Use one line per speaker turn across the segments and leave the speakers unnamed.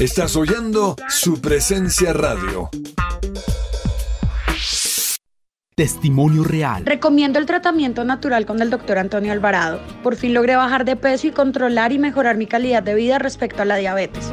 Estás oyendo su presencia radio.
Testimonio real.
Recomiendo el tratamiento natural con el doctor Antonio Alvarado. Por fin logré bajar de peso y controlar y mejorar mi calidad de vida respecto a la diabetes.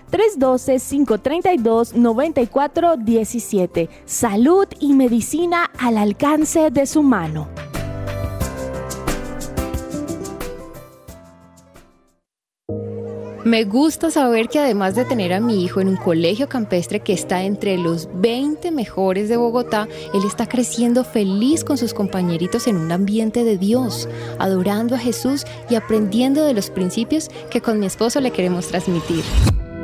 312-532-9417. Salud y medicina al alcance de su mano.
Me gusta saber que además de tener a mi hijo en un colegio campestre que está entre los 20 mejores de Bogotá, él está creciendo feliz con sus compañeritos en un ambiente de Dios, adorando a Jesús y aprendiendo de los principios que con mi esposo le queremos transmitir.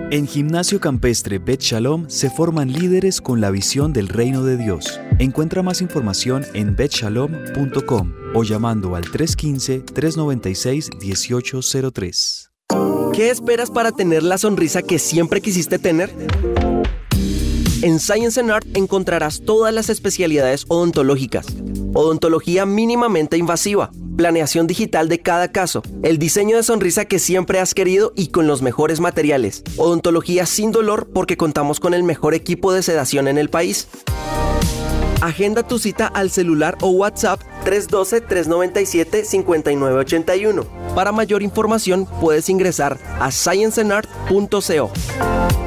En Gimnasio Campestre Bet Shalom se forman líderes con la visión del reino de Dios. Encuentra más información en betshalom.com o llamando al 315-396-1803.
¿Qué esperas para tener la sonrisa que siempre quisiste tener? En Science Art encontrarás todas las especialidades odontológicas, odontología mínimamente invasiva, planeación digital de cada caso, el diseño de sonrisa que siempre has querido y con los mejores materiales, odontología sin dolor porque contamos con el mejor equipo de sedación en el país. Agenda tu cita al celular o WhatsApp 312-397-5981. Para mayor información puedes ingresar a scienceandart.co.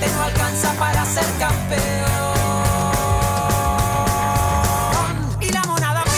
empate no alcanza para ser campeón. Y la monada pide.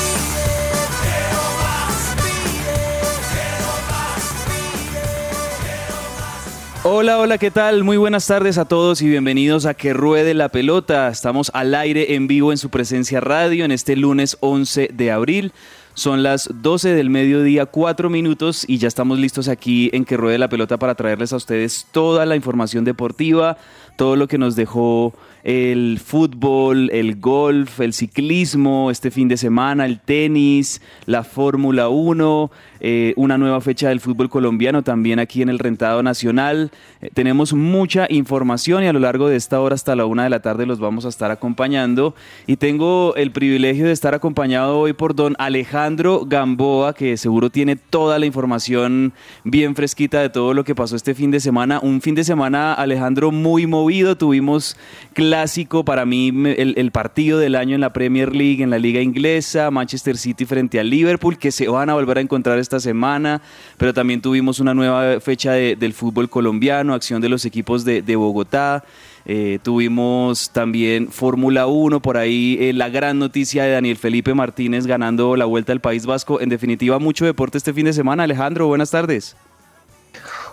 Hola, hola, ¿qué tal? Muy buenas tardes a todos y bienvenidos a Que Ruede la Pelota. Estamos al aire en vivo en su presencia radio en este lunes 11 de abril. Son las 12 del mediodía, 4 minutos y ya estamos listos aquí en Que Ruede la Pelota para traerles a ustedes toda la información deportiva, todo lo que nos dejó el fútbol, el golf, el ciclismo este fin de semana, el tenis, la Fórmula 1, eh, una nueva fecha del fútbol colombiano también aquí en el Rentado Nacional. Eh, tenemos mucha información y a lo largo de esta hora hasta la una de la tarde los vamos a estar acompañando. Y tengo el privilegio de estar acompañado hoy por don Alejandro Gamboa, que seguro tiene toda la información bien fresquita de todo lo que pasó este fin de semana. Un fin de semana, Alejandro, muy movido. Tuvimos clásico para mí, el, partido del año en la Premier League, en la Liga Inglesa, Manchester City frente al Liverpool, que se van a volver a encontrar esta semana, pero también tuvimos una nueva fecha de- del fútbol colombiano, acción de los equipos de, de Bogotá. Eh, tuvimos también Fórmula 1, por ahí eh, la gran noticia de Daniel Felipe Martínez ganando la Vuelta al País Vasco. En definitiva, mucho deporte este fin de semana. Alejandro, buenas tardes.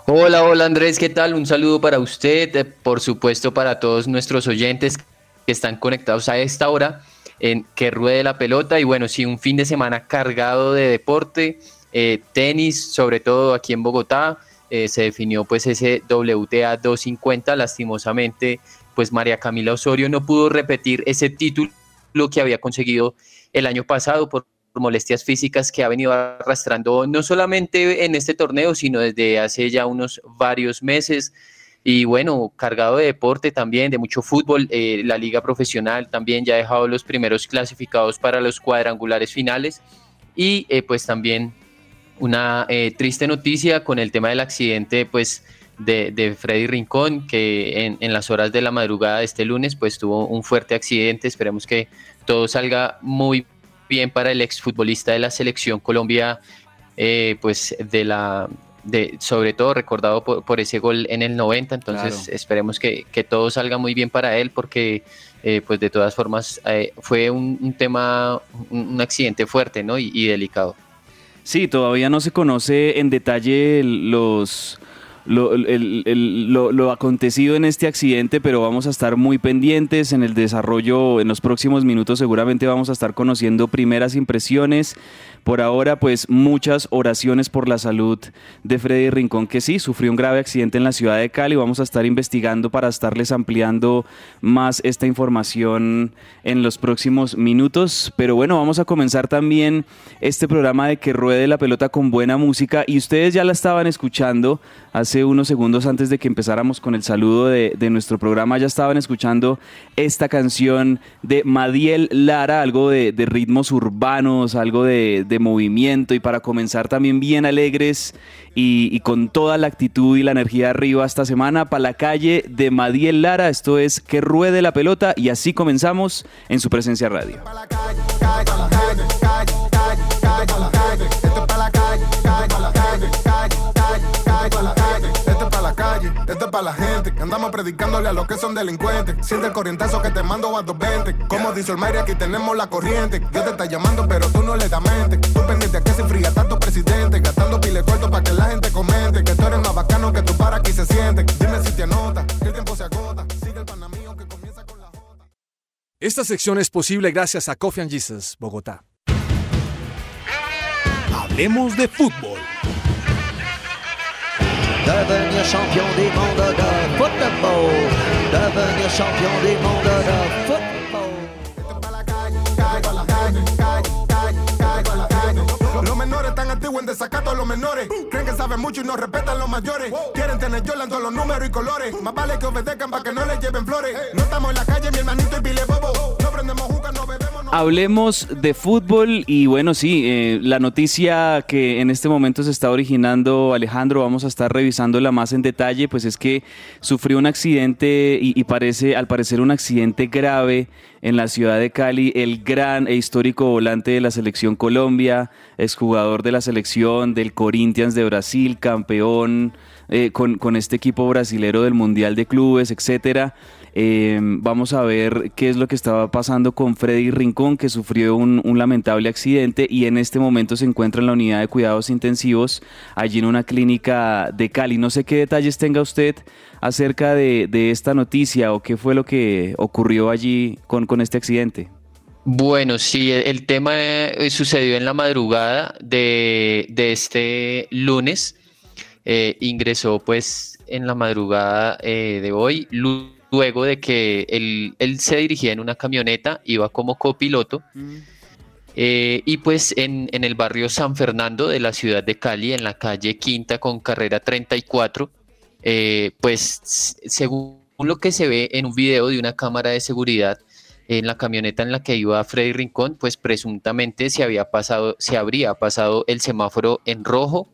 Hola, hola Andrés, ¿qué tal? Un saludo para usted, eh, por supuesto para todos nuestros oyentes que están conectados a esta hora en Que Ruede la Pelota y bueno, sí, un fin de semana cargado de deporte, eh, tenis, sobre todo aquí en Bogotá, eh, se definió pues ese WTA 250, lastimosamente pues María Camila Osorio no pudo repetir ese título que había conseguido el año pasado por molestias físicas que ha venido arrastrando no solamente en este torneo, sino desde hace ya unos varios meses. Y bueno, cargado de deporte también, de mucho fútbol, eh, la liga profesional también ya ha dejado los primeros clasificados para los cuadrangulares finales. Y eh, pues también una eh, triste noticia con el tema del accidente pues de, Freddy Rincón, que en, las horas de la madrugada de este lunes pues tuvo un fuerte accidente. Esperemos que todo salga muy bien para el exfutbolista de la selección Colombia, eh, pues de la, de, sobre todo recordado por, ese gol en el 90, entonces esperemos que, todo salga muy bien para él porque eh, pues de todas formas eh, fue un, tema, un, accidente fuerte ¿no? y, delicado.
Sí, todavía no se conoce en detalle los lo, lo, acontecido en este accidente, pero vamos a estar muy pendientes en el desarrollo. En los próximos minutos seguramente vamos a estar conociendo primeras impresiones. Por ahora, pues muchas oraciones por la salud de Freddy Rincón, que sí, sufrió un grave accidente en la ciudad de Cali. Vamos a estar investigando para estarles ampliando más esta información en los próximos minutos. Pero bueno, vamos a comenzar también este programa de que ruede la pelota con buena música. Y ustedes ya la estaban escuchando hace unos segundos antes de que empezáramos con el saludo de, nuestro programa. Ya estaban escuchando esta canción de Madiel Lara, algo de, ritmos urbanos, algo de movimiento y para comenzar también bien alegres y, con toda la actitud y la energía arriba esta semana para la calle de Madiel Lara. Esto es Que Ruede la Pelota y así comenzamos en su presencia radio.
Esto es para la gente que andamos predicándole a los que son delincuentes. Siente el corrientazo que te mando a 220. Como dice el Mayri, aquí tenemos la corriente. Dios te está llamando, pero tú no le das mente. Tú pendiente a que se fría tanto presidente. Gastando pile corto para que la gente comente. Que tú eres más bacano que tu para aquí se siente. Dime si te anota, que el tiempo se agota. Sigue el panamío que comienza con la jota.
Esta sección es posible gracias a Coffee and Jesus, Bogotá. Hablemos de fútbol.
Devenir champion du monde de football, devenir champion du monde de football.
Los menores están antiguos en desacato a los menores. Creen que saben mucho y no respetan los mayores. Quieren tener Jordan todos los números y colores. Más vale que obedezcan para que no les lleven flores. No estamos en la calle, mi hermanito y pile bobo. No prendemos juca, no bebemos.
Hablemos de fútbol y bueno, sí, eh, la noticia que en este momento se está originando, Alejandro, vamos a estar revisándola más en detalle, pues es que sufrió un accidente y, parece, al parecer un accidente grave en la ciudad de Cali, el gran e histórico volante de la selección Colombia, exjugador de la selección del Corinthians de Brasil, campeón eh, con, con este equipo brasilero del Mundial de Clubes, etcétera. Em, vamos a ver qué es lo que estaba pasando con Freddy Rincón, que sufrió un, lamentable accidente y en este momento se encuentra en la unidad de cuidados intensivos allí en una clínica de Cali. No sé qué detalles tenga usted acerca de, esta noticia o qué fue lo que ocurrió allí con, con este accidente.
Bueno, sí, el tema eh, sucedió en la madrugada de, este lunes. Eh, ingresó pues en la madrugada eh, de hoy luego de que él, se dirigía en una camioneta, iba como copiloto. Eh, y pues en, el barrio San Fernando de la ciudad de Cali, en la calle Quinta con carrera 34, eh, pues según lo que se ve en un video de una cámara de seguridad, en la camioneta en la que iba Freddy Rincón, pues presuntamente se había pasado, se habría pasado el semáforo en rojo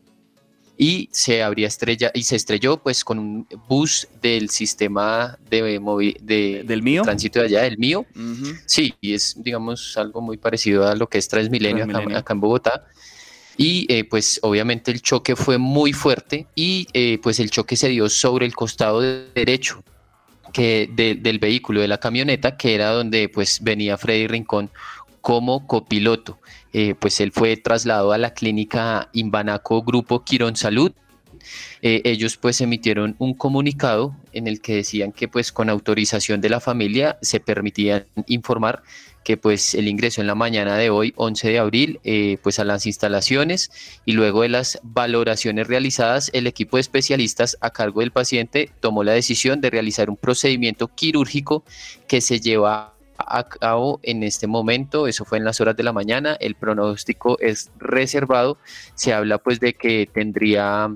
y se habría estrella y se estrelló pues con un bus del sistema de, de
del mío
tránsito de allá del mío. Sí y es digamos algo muy parecido a lo que es Transmilenio, Acá, en Bogotá. Y eh, pues obviamente el choque fue muy fuerte y eh, pues el choque se dio sobre el costado derecho que del vehículo de la camioneta que era donde pues venía Freddy Rincón como copiloto. Eh, pues él fue trasladado a la clínica Imbanaco Grupo Quirón Salud. Eh, ellos pues emitieron un comunicado en el que decían que pues con autorización de la familia se permitían informar que pues el ingreso en la mañana de hoy, 11 de abril, eh, pues a las instalaciones y luego de las valoraciones realizadas, el equipo de especialistas a cargo del paciente tomó la decisión de realizar un procedimiento quirúrgico que se lleva a cabo en este momento, eso fue en las horas de la mañana, el pronóstico es reservado, se habla pues de que tendría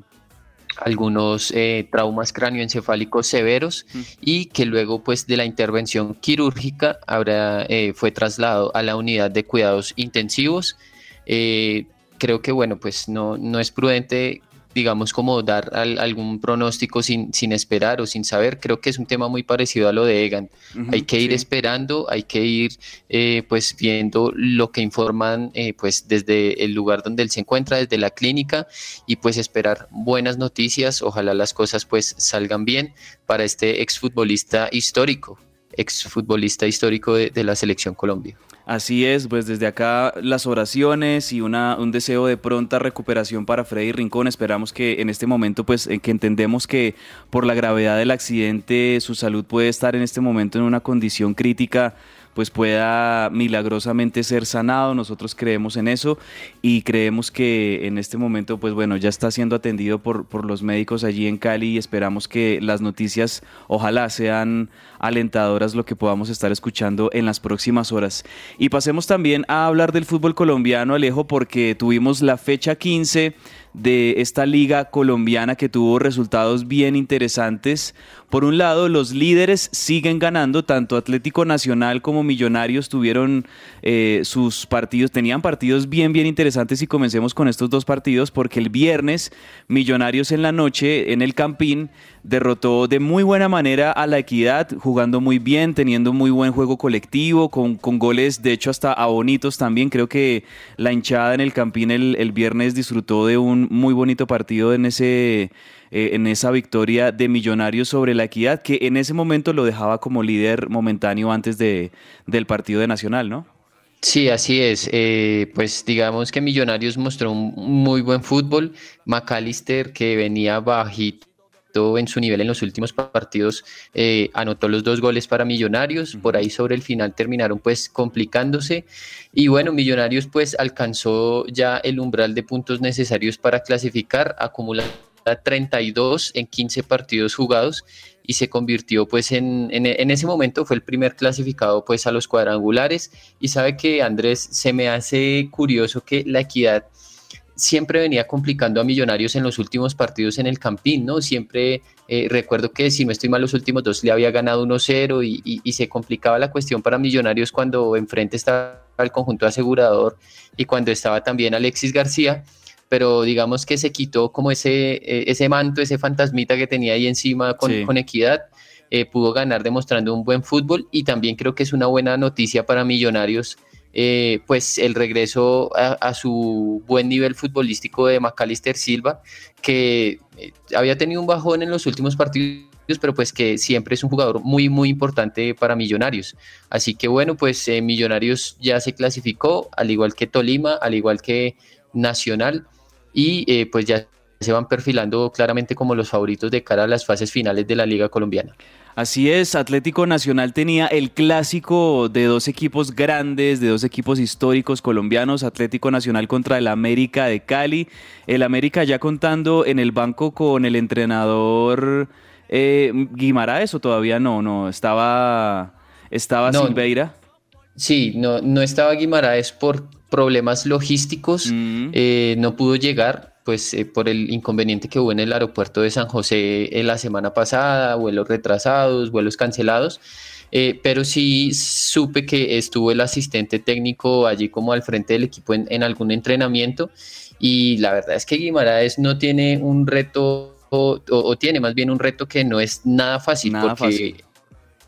algunos eh, traumas cráneoencefálicos severos y que luego pues de la intervención quirúrgica habrá, eh, fue trasladado a la unidad de cuidados intensivos. Eh, creo que bueno pues no, no es prudente digamos, como dar algún pronóstico sin, sin esperar o sin saber. Creo que es un tema muy parecido a lo de Egan. hay que ir esperando, hay que ir eh, pues viendo lo que informan eh, pues desde el lugar donde él se encuentra, desde la clínica y pues esperar buenas noticias. Ojalá las cosas pues salgan bien para este exfutbolista histórico, exfutbolista histórico de la selección Colombia.
Así es, pues desde acá las oraciones y una, un deseo de pronta recuperación para Freddy Rincón. Esperamos que en este momento, pues que entendemos que por la gravedad del accidente su salud puede estar en este momento en una condición crítica pues pueda milagrosamente ser sanado. Nosotros creemos en eso y creemos que en este momento, pues bueno, ya está siendo atendido por, por los médicos allí en Cali y esperamos que las noticias ojalá sean alentadoras lo que podamos estar escuchando en las próximas horas. Y pasemos también a hablar del fútbol colombiano, Alejo, porque tuvimos la fecha 15 de esta liga colombiana que tuvo resultados bien interesantes. Por un lado, los líderes siguen ganando, tanto Atlético Nacional como Millonarios tuvieron eh, sus partidos, tenían partidos bien, bien interesantes y comencemos con estos dos partidos porque el viernes Millonarios en la noche en el Campín derrotó de muy buena manera a la Equidad, jugando muy bien, teniendo muy buen juego colectivo, con, con goles de hecho hasta bonitos también. Creo que la hinchada en el Campín el, el viernes disfrutó de un muy bonito partido en ese... Eh, en esa victoria de Millonarios sobre la Equidad, que en ese momento lo dejaba como líder momentáneo antes de, del partido de Nacional, ¿no?
Sí, así es. Eh, pues digamos que Millonarios mostró un muy buen fútbol. McAllister, que venía bajito en su nivel en los últimos partidos, eh, anotó los dos goles para Millonarios, por ahí sobre el final terminaron pues complicándose. Y bueno, Millonarios pues alcanzó ya el umbral de puntos necesarios para clasificar, acumula 32 en 15 partidos jugados y se convirtió pues en, en, ese momento fue el primer clasificado pues a los cuadrangulares. Y sabe que Andrés se me hace curioso que la equidad siempre venía complicando a Millonarios en los últimos partidos en el Campín, ¿no? Siempre eh, recuerdo que si no estoy mal los últimos dos le había ganado 1-0 y, se complicaba la cuestión para Millonarios cuando enfrente estaba el conjunto asegurador y cuando estaba también Alexis García, pero digamos que se quitó como ese, eh, ese manto, ese fantasmita que tenía ahí encima con, con Equidad. Eh, pudo ganar demostrando un buen fútbol y también creo que es una buena noticia para Millonarios eh, pues el regreso a, su buen nivel futbolístico de Macalister Silva, que eh, había tenido un bajón en los últimos partidos, pero pues que siempre es un jugador muy, muy importante para Millonarios. Así que bueno, pues eh, Millonarios ya se clasificó, al igual que Tolima, al igual que Nacional, y pues ya se van perfilando claramente como los favoritos de cara a las fases finales de la Liga Colombiana.
Así es, Atlético Nacional tenía el clásico de dos equipos grandes, de dos equipos históricos colombianos, Atlético Nacional contra el América de Cali. El América ya contando en el banco con el entrenador eh, Guimaraes o todavía no, no, estaba, estaba Silveira.
Sí, no, no estaba Guimaraes por problemas logísticos, mm. eh, no pudo llegar, pues eh, por el inconveniente que hubo en el aeropuerto de San José en la semana pasada, vuelos retrasados, vuelos cancelados, eh, pero sí supe que estuvo el asistente técnico allí como al frente del equipo en, algún entrenamiento y la verdad es que Guimaraes no tiene un reto o, tiene más bien un reto que no es nada fácil porque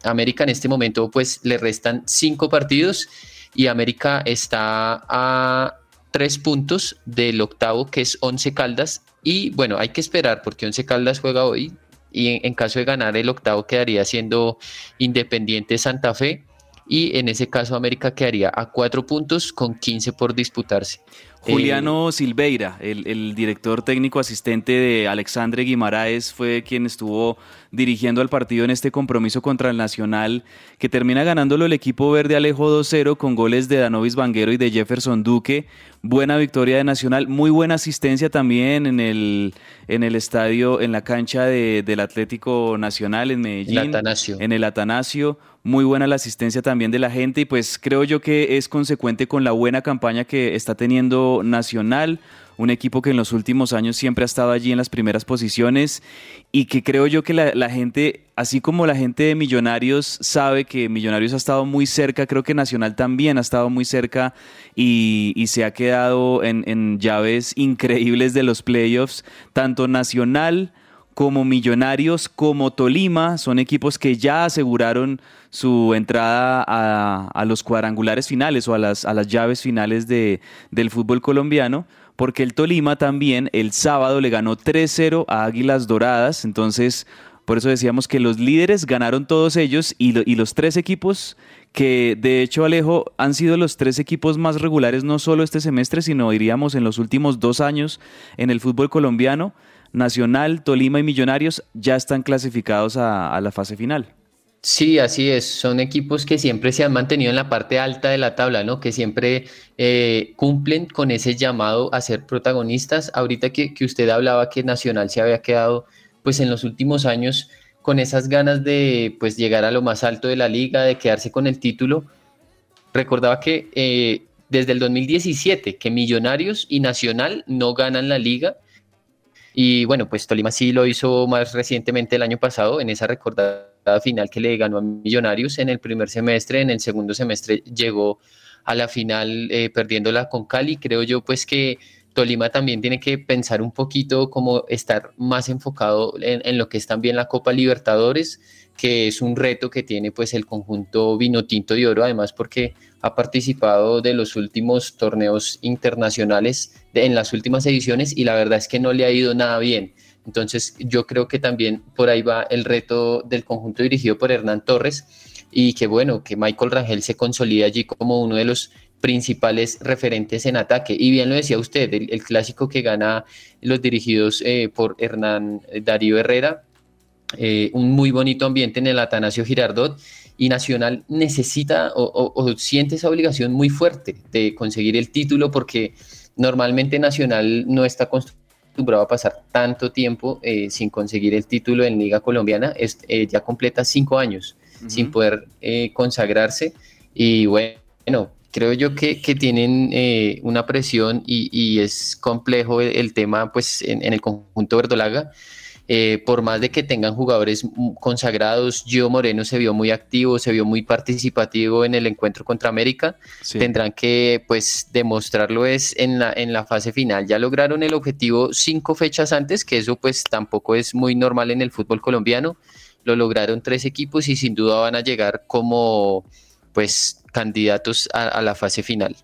América en este momento pues le restan cinco partidos y América está a tres puntos del octavo, que es Once Caldas. Y bueno, hay que esperar porque Once Caldas juega hoy y en, caso de ganar el octavo quedaría siendo Independiente Santa Fe y en ese caso América quedaría a cuatro puntos con 15 por disputarse.
Juliano Silveira, el, el, director técnico asistente de Alexandre Guimaraes, fue quien estuvo dirigiendo al partido en este compromiso contra el Nacional, que termina ganándolo el equipo verde Alejo 2-0 con goles de Danovis Vanguero y de Jefferson Duque. Buena victoria de Nacional, muy buena asistencia también en el, en el estadio, en la cancha de, del Atlético Nacional en Medellín.
El.
En el Atanasio muy buena la asistencia también de la gente y pues creo yo que es consecuente con la buena campaña que está teniendo Nacional, un equipo que en los últimos años siempre ha estado allí en las primeras posiciones y que creo yo que la, gente, así como la gente de Millonarios sabe que Millonarios ha estado muy cerca, creo que Nacional también ha estado muy cerca y, se ha quedado en, en llaves increíbles de los playoffs, tanto Nacional, como Millonarios, como Tolima, son equipos que ya aseguraron su entrada a, los cuadrangulares finales o a las, a las llaves finales de, del fútbol colombiano, porque el Tolima también el sábado le ganó 3-0 a Águilas Doradas, entonces por eso decíamos que los líderes ganaron todos ellos y, y los tres equipos que de hecho Alejo han sido los tres equipos más regulares no solo este semestre, sino diríamos en los últimos dos años en el fútbol colombiano. Nacional, Tolima y Millonarios ya están clasificados a, la fase final.
Sí, así es. Son equipos que siempre se han mantenido en la parte alta de la tabla, ¿no? Que siempre eh, cumplen con ese llamado a ser protagonistas. Ahorita que, que, usted hablaba que Nacional se había quedado, pues en los últimos años, con esas ganas de pues llegar a lo más alto de la liga, de quedarse con el título. Recordaba que eh, desde el 2017 que Millonarios y Nacional no ganan la liga y bueno, pues Tolima sí lo hizo más recientemente el año pasado en esa recordada final que le ganó a Millonarios en el primer semestre, en el segundo semestre llegó a la final eh, perdiéndola con Cali. Creo yo pues que Tolima también tiene que pensar un poquito como estar más enfocado en, lo que es también la Copa Libertadores, que es un reto que tiene pues el conjunto vino tinto de oro, además porque ha participado de los últimos torneos internacionales en las últimas ediciones y la verdad es que no le ha ido nada bien. Entonces yo creo que también por ahí va el reto del conjunto dirigido por Hernán Torres y que bueno, que Michael Rangel se consolida allí como uno de los principales referentes en ataque. Y bien lo decía usted, el, clásico que gana los dirigidos eh, por Hernán Darío Herrera, eh, un muy bonito ambiente en el Atanasio Girardot y Nacional necesita o, siente esa obligación muy fuerte de conseguir el título porque normalmente Nacional no está acostumbrado a pasar tanto tiempo eh, sin conseguir el título en Liga Colombiana, eh, ya completa cinco años sin poder eh, consagrarse. Y bueno, creo yo que, tienen una presión y, es complejo el, tema pues en, en el conjunto verdolaga eh, por más de que tengan jugadores consagrados, Gio Moreno se vio muy activo, se vio muy participativo en el encuentro contra América, tendrán que pues demostrarlo es en la, en la fase final. Ya lograron el objetivo cinco fechas antes, que eso pues tampoco es muy normal en el fútbol colombiano, lo lograron tres equipos y sin duda van a llegar como pues candidatos a, la fase final.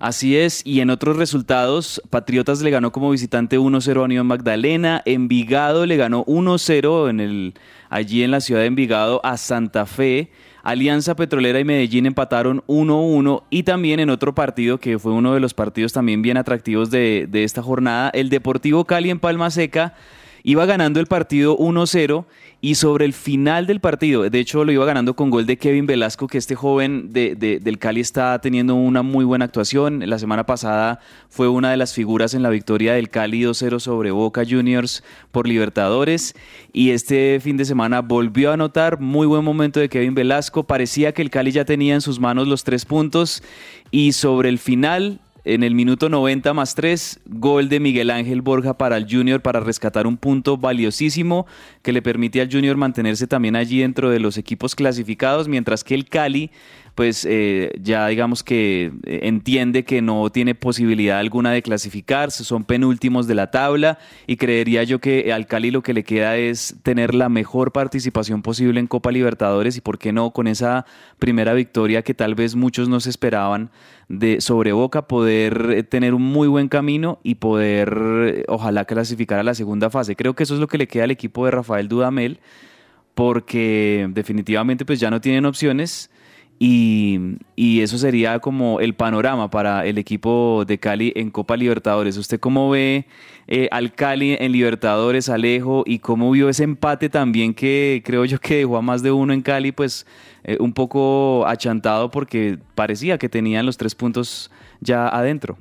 Así es, y en otros resultados, Patriotas le ganó como visitante 1-0 a Unión Magdalena, Envigado le ganó 1-0 en el, allí en la ciudad de Envigado a Santa Fe, Alianza Petrolera y Medellín empataron 1-1 y también en otro partido que fue uno de los partidos también bien atractivos de, de esta jornada, el Deportivo Cali en Palma Seca iba ganando el partido 1-0 y sobre el final del partido, de hecho lo iba ganando con gol de Kevin Velasco, que este joven de, del Cali está teniendo una muy buena actuación. La semana pasada fue una de las figuras en la victoria del Cali 2-0 sobre Boca Juniors por Libertadores. Y este fin de semana volvió a anotar muy buen momento de Kevin Velasco. Parecía que el Cali ya tenía en sus manos los tres puntos. Y sobre el final en el minuto 90 más 3, gol de Miguel Ángel Borja para el Junior para rescatar un punto valiosísimo que le permite al Junior mantenerse también allí dentro de los equipos clasificados, mientras que el Cali pues eh, ya digamos que eh, entiende que no tiene posibilidad alguna de clasificarse, son penúltimos de la tabla y creería yo que al Cali lo que le queda es tener la mejor participación posible en Copa Libertadores y por qué no con esa primera victoria que tal vez muchos no se esperaban de sobre Boca poder eh, tener un muy buen camino y poder ojalá clasificar a la segunda fase. Creo que eso es lo que le queda al equipo de Rafael Dudamel porque definitivamente pues ya no tienen opciones Y, eso sería como el panorama para el equipo de Cali en Copa Libertadores. ¿Usted cómo ve eh, al Cali en Libertadores, Alejo, y cómo vio ese empate también que creo yo que dejó a más de uno en Cali, pues eh, un poco achantado porque parecía que tenían los tres puntos ya adentro?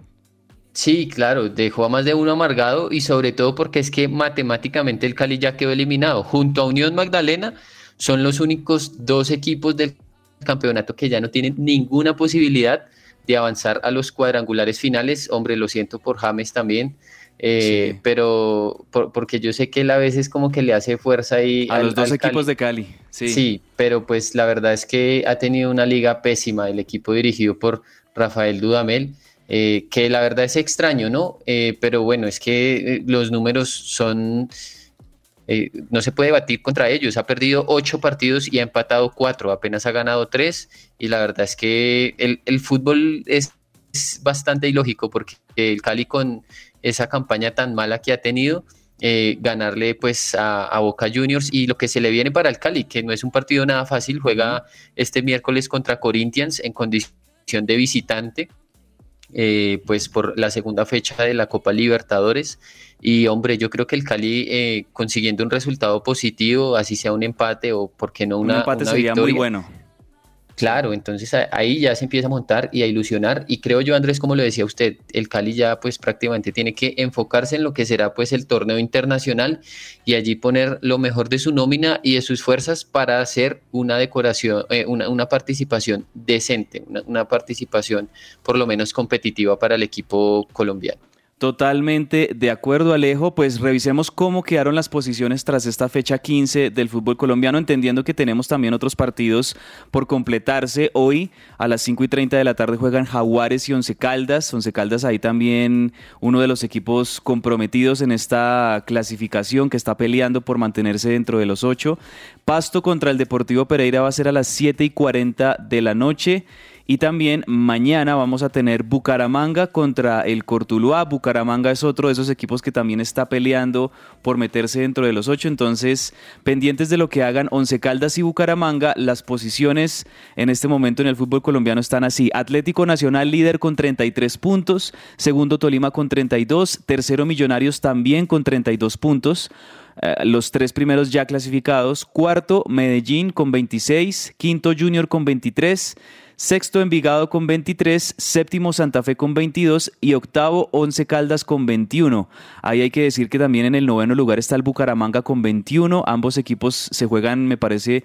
Sí, claro, dejó a más de uno amargado y sobre todo porque es que matemáticamente el Cali ya quedó eliminado. Junto a Unión Magdalena son los únicos dos equipos del campeonato que ya no tienen ninguna posibilidad de avanzar a los cuadrangulares finales. Hombre, lo siento por James también, eh, pero porque yo sé que él a veces como que le hace fuerza ahí
a los dos equipos de Cali.
Sí. sí, pero pues la verdad es que ha tenido una liga pésima el equipo dirigido por Rafael Dudamel. Eh, que la verdad es extraño, ¿no? Eh, pero bueno, es que los números son, no se puede batir contra ellos. Ha perdido ocho partidos y ha empatado cuatro, apenas ha ganado tres. Y la verdad es que el, fútbol es, bastante ilógico porque el Cali con esa campaña tan mala que ha tenido, ganarle pues a, a, Boca Juniors y lo que se le viene para el Cali, que no es un partido nada fácil, juega este miércoles contra Corinthians en condición de visitante eh, pues por la segunda fecha de la Copa Libertadores. Y hombre, yo creo que el Cali eh, consiguiendo un resultado positivo, así sea un empate o por qué no una,
un empate sería muy bueno
Claro, entonces ahí ya se empieza a montar y a ilusionar y creo yo Andrés, como lo decía usted, el Cali ya pues prácticamente tiene que enfocarse en lo que será pues el torneo internacional y allí poner lo mejor de su nómina y de sus fuerzas para hacer una decoración, eh, una, participación decente, una participación por lo menos competitiva para el equipo colombiano.
Totalmente de acuerdo, Alejo. Pues revisemos cómo quedaron las posiciones tras esta fecha 15 del fútbol colombiano, entendiendo que tenemos también otros partidos por completarse. Hoy a las 5 y 30 de la tarde juegan Jaguares y Once Caldas. Once Caldas ahí también uno de los equipos comprometidos en esta clasificación que está peleando por mantenerse dentro de los ocho. Pasto contra el Deportivo Pereira va a ser a las 7 y 40 de la noche. Y también mañana vamos a tener Bucaramanga contra el Cortuluá. Bucaramanga es otro de esos equipos que también está peleando por meterse dentro de los ocho. Entonces, pendientes de lo que hagan Once Caldas y Bucaramanga, las posiciones en este momento en el fútbol colombiano están así. Atlético Nacional líder con 33 puntos, segundo Tolima con 32, tercero Millonarios también con 32 puntos eh, los tres primeros ya clasificados. Cuarto, Medellín con 26. Quinto, Junior con 23 sexto Envigado con 23, séptimo Santa Fe con 22 y octavo Once Caldas con 21. Ahí hay que decir que también en el noveno lugar está el Bucaramanga con 21. Ambos equipos se juegan, me parece,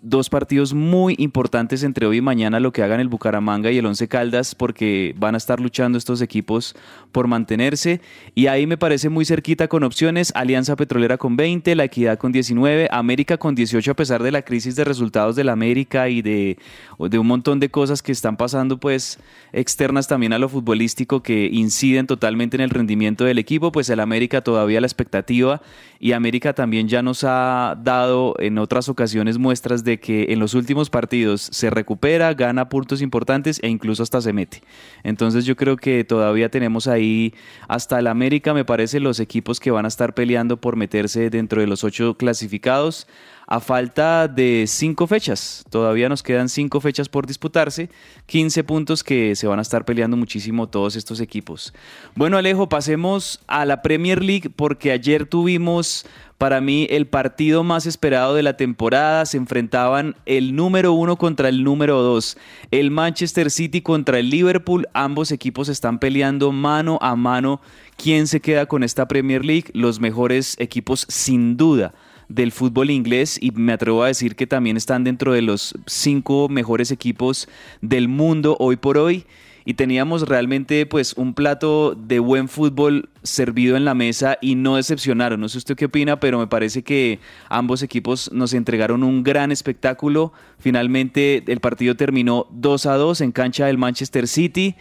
dos partidos muy importantes entre hoy y mañana, lo que hagan el Bucaramanga y el Once Caldas, porque van a estar luchando estos equipos por mantenerse. Y ahí me parece muy cerquita con opciones, Alianza Petrolera con 20, La Equidad con 19, América con 18 a pesar de la crisis de resultados de la América y de, de un montón de cosas que están pasando pues externas también a lo futbolístico que inciden totalmente en el rendimiento del equipo, pues el América todavía la expectativa y América también ya nos ha dado en otras ocasiones muestras de que en los últimos partidos se recupera, gana puntos importantes e incluso hasta se mete. Entonces yo creo que todavía tenemos ahí hasta el América, me parece, los equipos que van a estar peleando por meterse dentro de los ocho clasificados a falta de cinco fechas. Todavía nos quedan cinco fechas por disputarse, 15 puntos que se van a estar peleando muchísimo todos estos equipos. Bueno, Alejo, pasemos a la Premier League porque ayer tuvimos para mí el partido más esperado de la temporada. Se enfrentaban el número uno contra el número dos. El Manchester City contra el Liverpool. Ambos equipos están peleando mano a mano. ¿Quién se queda con esta Premier League? Los mejores equipos sin duda del fútbol inglés y me atrevo a decir que también están dentro de los cinco mejores equipos del mundo hoy por hoy y teníamos realmente pues un plato de buen fútbol servido en la mesa y no decepcionaron. No sé usted qué opina, pero me parece que ambos equipos nos entregaron un gran espectáculo. Finalmente el partido terminó 2 a 2 en cancha del Manchester City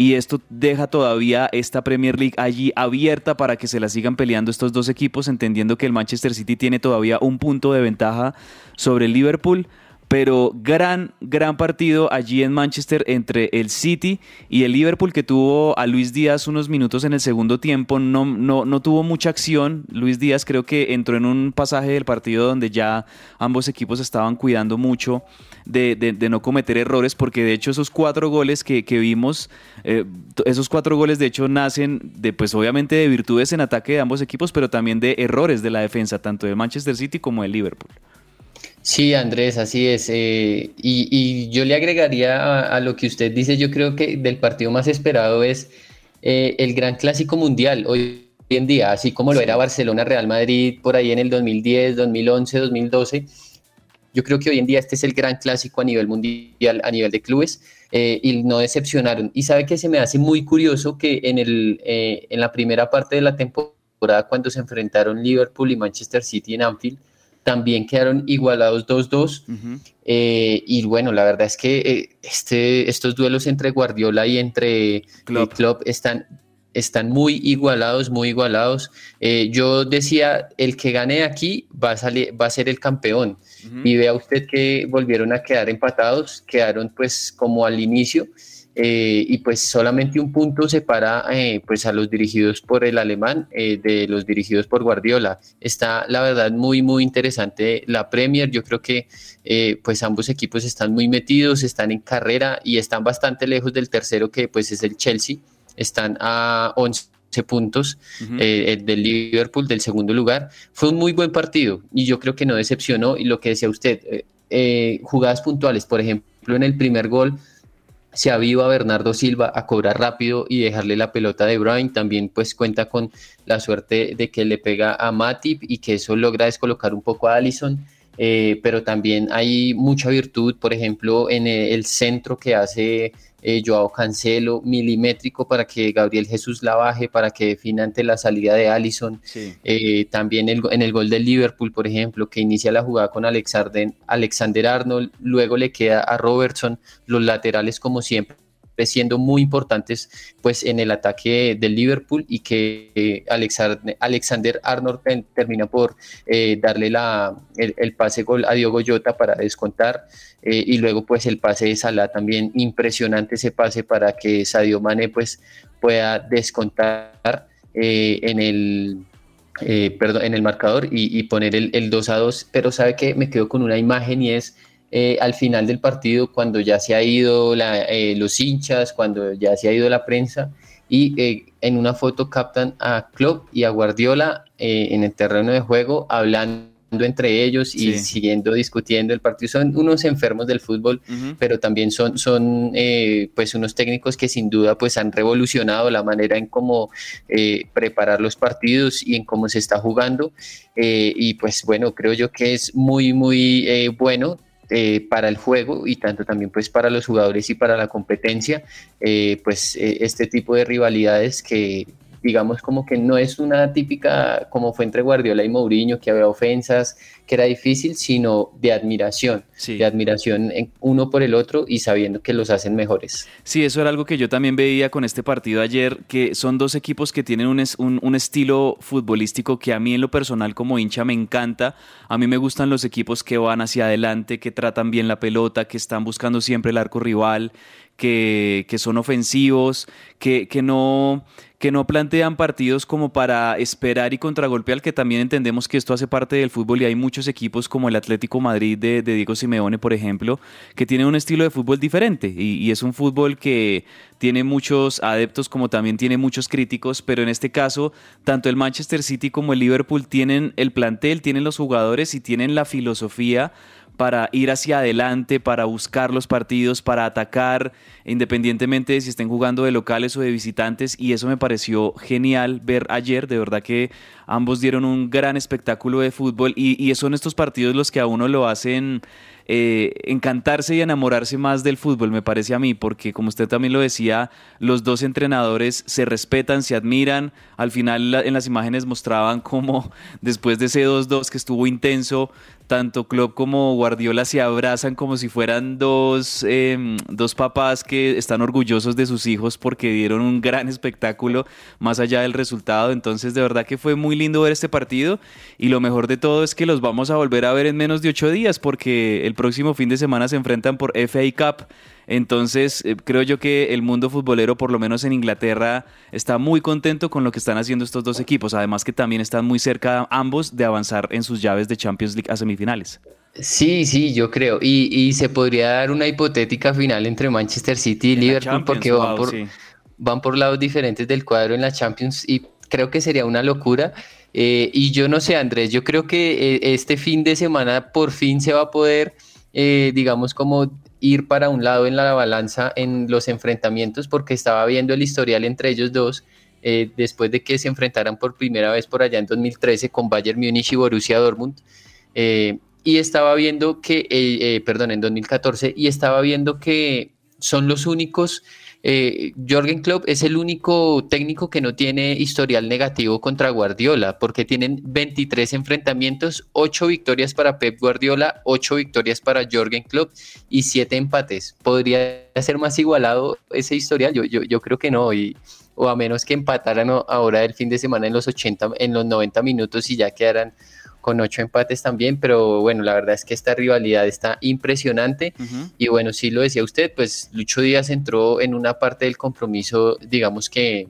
y esto deja todavía esta Premier League allí abierta para que se la sigan peleando estos dos equipos, entendiendo que el Manchester City tiene todavía un punto de ventaja sobre el Liverpool pero gran, gran partido allí en Manchester entre el City y el Liverpool que tuvo a Luis Díaz unos minutos en el segundo tiempo, no, no, no tuvo mucha acción, Luis Díaz creo que entró en un pasaje del partido donde ya ambos equipos estaban cuidando mucho de, de, no cometer errores, porque de hecho esos cuatro goles que, que vimos, eh, esos cuatro goles de hecho nacen de pues obviamente de virtudes en ataque de ambos equipos, pero también de errores de la defensa, tanto de Manchester City como de Liverpool.
Sí, Andrés, así es. Eh, y, yo le agregaría a, lo que usted dice, yo creo que del partido más esperado es eh, el gran clásico mundial hoy en día, así como lo era Barcelona, Real Madrid por ahí en el 2010, 2011, 2012. Yo creo que hoy en día este es el gran clásico a nivel mundial, a nivel de clubes, eh, y no decepcionaron. Y sabe que se me hace muy curioso que en, el, en la primera parte de la temporada, cuando se enfrentaron Liverpool y Manchester City en Anfield, también quedaron igualados 2-2. Eh, y bueno, la verdad es que eh, este, estos duelos entre Guardiola y entre Klopp, están, están muy igualados, muy igualados. Eh, yo decía, el que gane aquí va a, salir, va a ser el campeón. Y vea usted que volvieron a quedar empatados, quedaron pues como al inicio. Eh, y pues solamente un punto separa eh, pues a los dirigidos por el alemán eh, de los dirigidos por Guardiola. Está la verdad muy muy interesante la Premier, yo creo que pues ambos equipos están muy metidos, están en carrera y están bastante lejos del tercero que pues es el Chelsea, están a 11 puntos del Liverpool del segundo lugar. Fue un muy buen partido y yo creo que no decepcionó y lo que decía usted, jugadas puntuales, por ejemplo en el primer gol se aviva Bernardo Silva a cobrar rápido y dejarle la pelota de Bruyne. También pues cuenta con la suerte de que le pega a Matip y que eso logra descolocar un poco a Allison. Eh, pero también hay mucha virtud, por ejemplo, en el centro que hace eh, Joao Cancelo, milimétrico para que Gabriel Jesús la baje, para que defina ante la salida de Allison. Eh, también en el gol del Liverpool, por ejemplo, que inicia la jugada con Alexander, Alexander Arnold, luego le queda a Robertson, los laterales como siempre siendo muy importantes pues en el ataque del Liverpool y que eh, Alexander, Arnold termina por eh, darle la, el, pase gol a Diogo Jota para descontar eh, y luego pues el pase de Salah también. Impresionante ese pase para que Sadio Mane pues pueda descontar en el perdón, en el marcador y, poner el, el, 2 a 2, pero sabe que me quedo con una imagen y es eh, al final del partido, cuando ya se ha ido eh, los hinchas, cuando ya se ha ido la prensa, y eh, en una foto captan a Klopp y a Guardiola en el terreno de juego hablando entre ellos y siguiendo discutiendo el partido. Son unos enfermos del fútbol, pero también son, son pues unos técnicos que sin duda pues han revolucionado la manera en cómo preparar los partidos y en cómo se está jugando. y pues bueno, creo yo que es muy, muy bueno eh, para el juego y tanto también pues para los jugadores y para la competencia, eh, pues eh, este tipo de rivalidades que digamos como que no es una típica como fue entre Guardiola y Mourinho, que había ofensas, que era difícil, sino de admiración, de admiración uno por el otro y sabiendo que los hacen mejores.
Sí, eso era algo que yo también veía con este partido ayer, que son dos equipos que tienen un, un, un estilo futbolístico que a mí en lo personal como hincha me encanta. A mí me gustan los equipos que van hacia adelante, que tratan bien la pelota, que están buscando siempre el arco rival, que, que son ofensivos, que, que no que no plantean partidos como para esperar y contragolpear, que también entendemos que esto hace parte del fútbol y hay muchos equipos como el Atlético Madrid de, Diego Simeone, por ejemplo, que tienen un estilo de fútbol diferente y, es un fútbol que tiene muchos adeptos como también tiene muchos críticos, pero en este caso tanto el Manchester City como el Liverpool tienen el plantel, tienen los jugadores y tienen la filosofía para ir hacia adelante, para buscar los partidos, para atacar, independientemente de si estén jugando de locales o de visitantes. Y eso me pareció genial ver ayer. De verdad que ambos dieron un gran espectáculo de fútbol y, y son estos partidos los que a uno lo hacen eh, encantarse y enamorarse más del fútbol, me parece a mí, porque como usted también lo decía, los dos entrenadores se respetan, se admiran. Al final en las imágenes mostraban cómo después de ese 2-2 que estuvo intenso, tanto Klopp como Guardiola se abrazan como si fueran dos, em, dos papás que están orgullosos de sus hijos porque dieron un gran espectáculo más allá del resultado. Entonces, de verdad que fue muy lindo ver este partido y lo mejor de todo es que los vamos a volver a ver en menos de ocho días porque el próximo fin de semana se enfrentan por FA Cup. Entonces, eh, creo yo que el mundo futbolero, por lo menos en Inglaterra, está muy contento con lo que están haciendo estos dos equipos. Además que también están muy cerca ambos de avanzar en sus llaves de Champions League a semifinales.
Sí, sí, yo creo. Y, se podría dar una hipotética final entre Manchester City y Liverpool porque van, por, van por lados diferentes del cuadro en la Champions y creo que sería una locura. Eh, y yo no sé, Andrés, yo creo que eh, este fin de semana por fin se va a poder, digamos, como ir para un lado en la balanza en los enfrentamientos porque estaba viendo el historial entre ellos dos eh, después de que se enfrentaran por primera vez por allá en 2013 con Bayern Múnich y Borussia Dortmund. Eh, y estaba viendo que, eh, perdón, en 2014, y estaba viendo que son los únicos eh, Jorgen Klopp es el único técnico que no tiene historial negativo contra Guardiola, porque tienen 23 enfrentamientos, 8 victorias para Pep Guardiola, 8 victorias para Jorgen Klopp y 7 empates. ¿Podría ser más igualado ese historial? Yo, yo, yo creo que no, y, o a menos que empataran ahora el fin de semana en los 80, en los 90 minutos y ya quedaran con ocho empates también, pero bueno, la verdad es que esta rivalidad está impresionante. Y bueno, sí lo decía usted, pues Lucho Díaz entró en una parte del compromiso, digamos que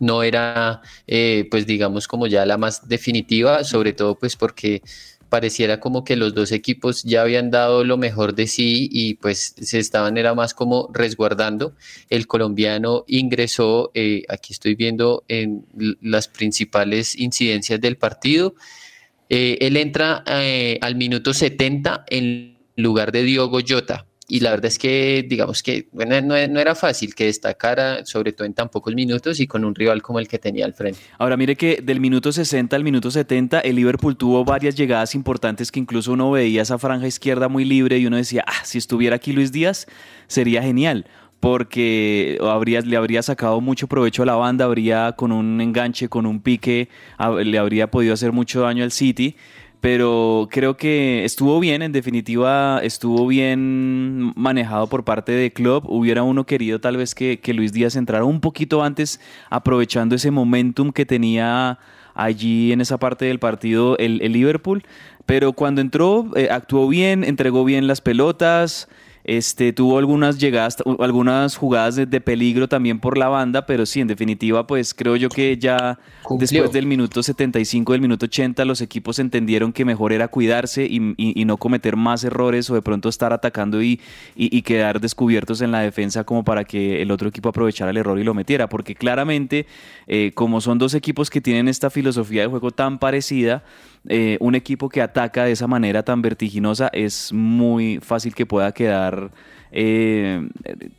no era, eh, pues digamos como ya la más definitiva, sobre todo pues porque pareciera como que los dos equipos ya habían dado lo mejor de sí y pues se estaban era más como resguardando. El colombiano ingresó, eh, aquí estoy viendo en las principales incidencias del partido, eh, él entra eh, al minuto 70 en lugar de Diogo Jota. Y la verdad es que, digamos que bueno, no, era fácil que destacara, sobre todo en tan pocos minutos y con un rival como el que tenía al frente.
Ahora, mire que del minuto 60 al minuto 70, el Liverpool tuvo varias llegadas importantes que incluso uno veía esa franja izquierda muy libre y uno decía, ah, si estuviera aquí Luis Díaz, sería genial porque le habría sacado mucho provecho a la banda, habría con un enganche, con un pique, le habría podido hacer mucho daño al City. Pero creo que estuvo bien, en definitiva estuvo bien manejado por parte de club. Hubiera uno querido tal vez que, Luis Díaz entrara un poquito antes, aprovechando ese momentum que tenía allí en esa parte del partido el, Liverpool. Pero cuando entró, eh, actuó bien, entregó bien las pelotas. Este, tuvo algunas llegadas, algunas jugadas de, peligro también por la banda, pero sí, en definitiva, pues creo yo que ya después del minuto 75, del minuto 80, los equipos entendieron que mejor era cuidarse y, no cometer más errores o de pronto estar atacando y, quedar descubiertos en la defensa como para que el otro equipo aprovechara el error y lo metiera, porque claramente, eh, como son dos equipos que tienen esta filosofía de juego tan parecida, eh, un equipo que ataca de esa manera tan vertiginosa es muy fácil que pueda quedar eh,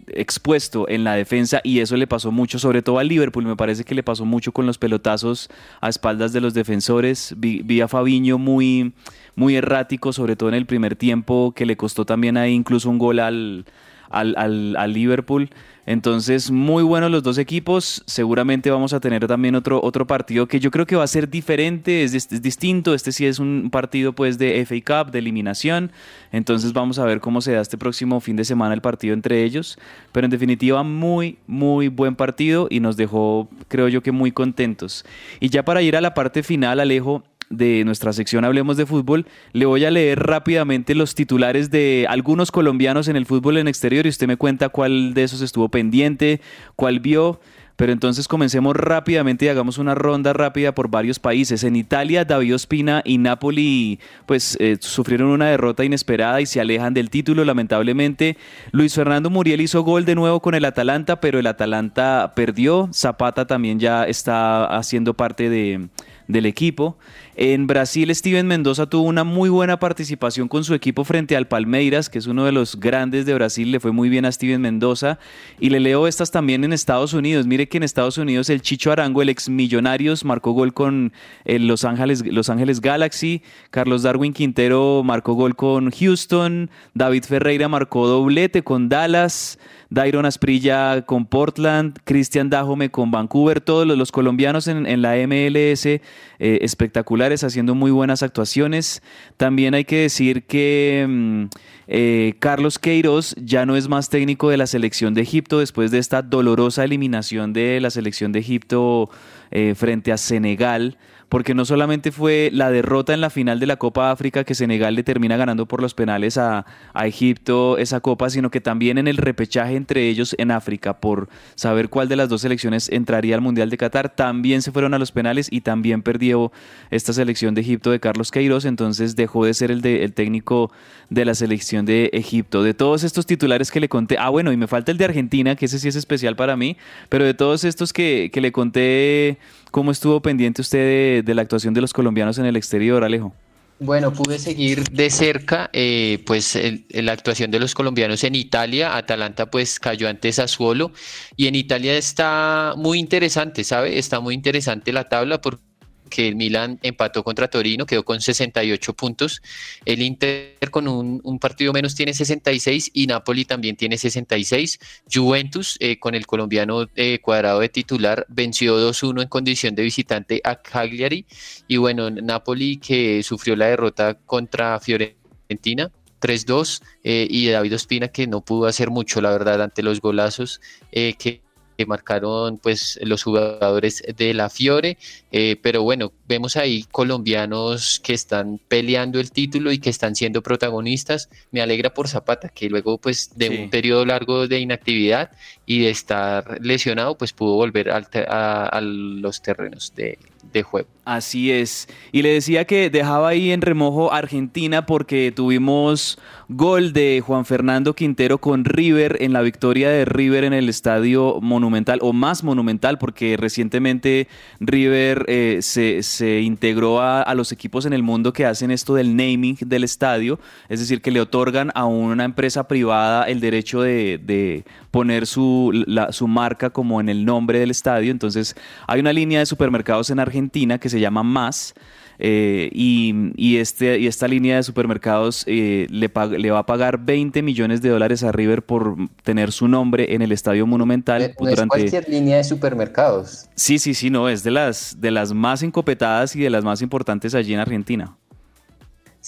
expuesto en la defensa y eso le pasó mucho, sobre todo al Liverpool, me parece que le pasó mucho con los pelotazos a espaldas de los defensores. Vi, a Fabiño muy, muy errático, sobre todo en el primer tiempo, que le costó también ahí incluso un gol al, al, al Liverpool. Entonces, muy buenos los dos equipos. Seguramente vamos a tener también otro, otro partido que yo creo que va a ser diferente, es, distinto. Este sí es un partido pues de FA Cup, de eliminación. Entonces vamos a ver cómo se da este próximo fin de semana el partido entre ellos. Pero en definitiva, muy, muy buen partido y nos dejó, creo yo que muy contentos. Y ya para ir a la parte final, Alejo, de nuestra sección Hablemos de Fútbol, le voy a leer rápidamente los titulares de algunos colombianos en el fútbol en exterior y usted me cuenta cuál de esos estuvo pendiente, cuál vio. Pero entonces comencemos rápidamente y hagamos una ronda rápida por varios países. En Italia, David Ospina y Napoli pues eh, sufrieron una derrota inesperada y se alejan del título lamentablemente. Luis Fernando Muriel hizo gol de nuevo con el Atalanta, pero el Atalanta perdió. Zapata también ya está haciendo parte de, del equipo. En Brasil, Steven Mendoza tuvo una muy buena participación con su equipo frente al Palmeiras, que es uno de los grandes de Brasil. Le fue muy bien a Steven Mendoza. Y le leo estas también en Estados Unidos. Mire que en Estados Unidos el Chicho Arango, el ex Millonarios, marcó gol con el Los Ángeles, Los Ángeles Galaxy. Carlos Darwin Quintero marcó gol con Houston. David Ferreira marcó doblete con Dallas. Dairon Asprilla con Portland, Cristian Dajome con Vancouver, todos los, colombianos en, la MLS eh, espectaculares haciendo muy buenas actuaciones. También hay que decir que mm, eh, Carlos Queiroz ya no es más técnico de la selección de Egipto después de esta dolorosa eliminación de la selección de Egipto eh, frente a Senegal porque no solamente fue la derrota en la final de la Copa África que Senegal le termina ganando por los penales a, Egipto esa copa, sino que también en el repechaje entre ellos en África por saber cuál de las dos selecciones entraría al Mundial de Qatar, también se fueron a los penales y también perdió esta selección de Egipto de Carlos Queiroz, entonces dejó de ser el, de, el técnico de la selección de Egipto. De todos estos titulares que le conté, ah bueno, y me falta el de Argentina, que ese sí es especial para mí, pero de todos estos que, que le conté ¿Cómo estuvo pendiente usted de, la actuación de los colombianos en el exterior, Alejo?
Bueno, pude seguir de cerca eh, pues la actuación de los colombianos en Italia. Atalanta pues cayó ante Sassuolo y en Italia está muy interesante, ¿sabe? Está muy interesante la tabla porque que el Milan empató contra Torino, quedó con 68 puntos. El Inter con un, partido menos tiene 66 y Napoli también tiene 66. Juventus eh, con el colombiano eh, cuadrado de titular venció 2-1 en condición de visitante a Cagliari. Y bueno, Napoli que sufrió la derrota contra Fiorentina 3-2 eh, y David Ospina que no pudo hacer mucho, la verdad, ante los golazos que que marcaron pues los jugadores de la Fiore, eh, pero bueno, vemos ahí colombianos que están peleando el título y que están siendo protagonistas. Me alegra por Zapata, que luego pues de un periodo largo de inactividad y de estar lesionado, pues pudo volver a los terrenos de, de juego.
Así es. Y le decía que dejaba ahí en remojo Argentina porque tuvimos gol de Juan Fernando Quintero con River en la victoria de River en el estadio monumental o más monumental porque recientemente River eh, se, integró a, los equipos en el mundo que hacen esto del naming del estadio, es decir, que le otorgan a una empresa privada el derecho de, poner su, su marca como en el nombre del estadio. Entonces hay una línea de supermercados en Argentina que se llama Más. Eh, y, este, y esta línea de supermercados eh, le, le, va a pagar 20 millones de dólares a River por tener su nombre en el Estadio Monumental.
No es cualquier línea de supermercados.
Sí, sí, sí, no, es de las, de las más encopetadas y de las más importantes allí en Argentina.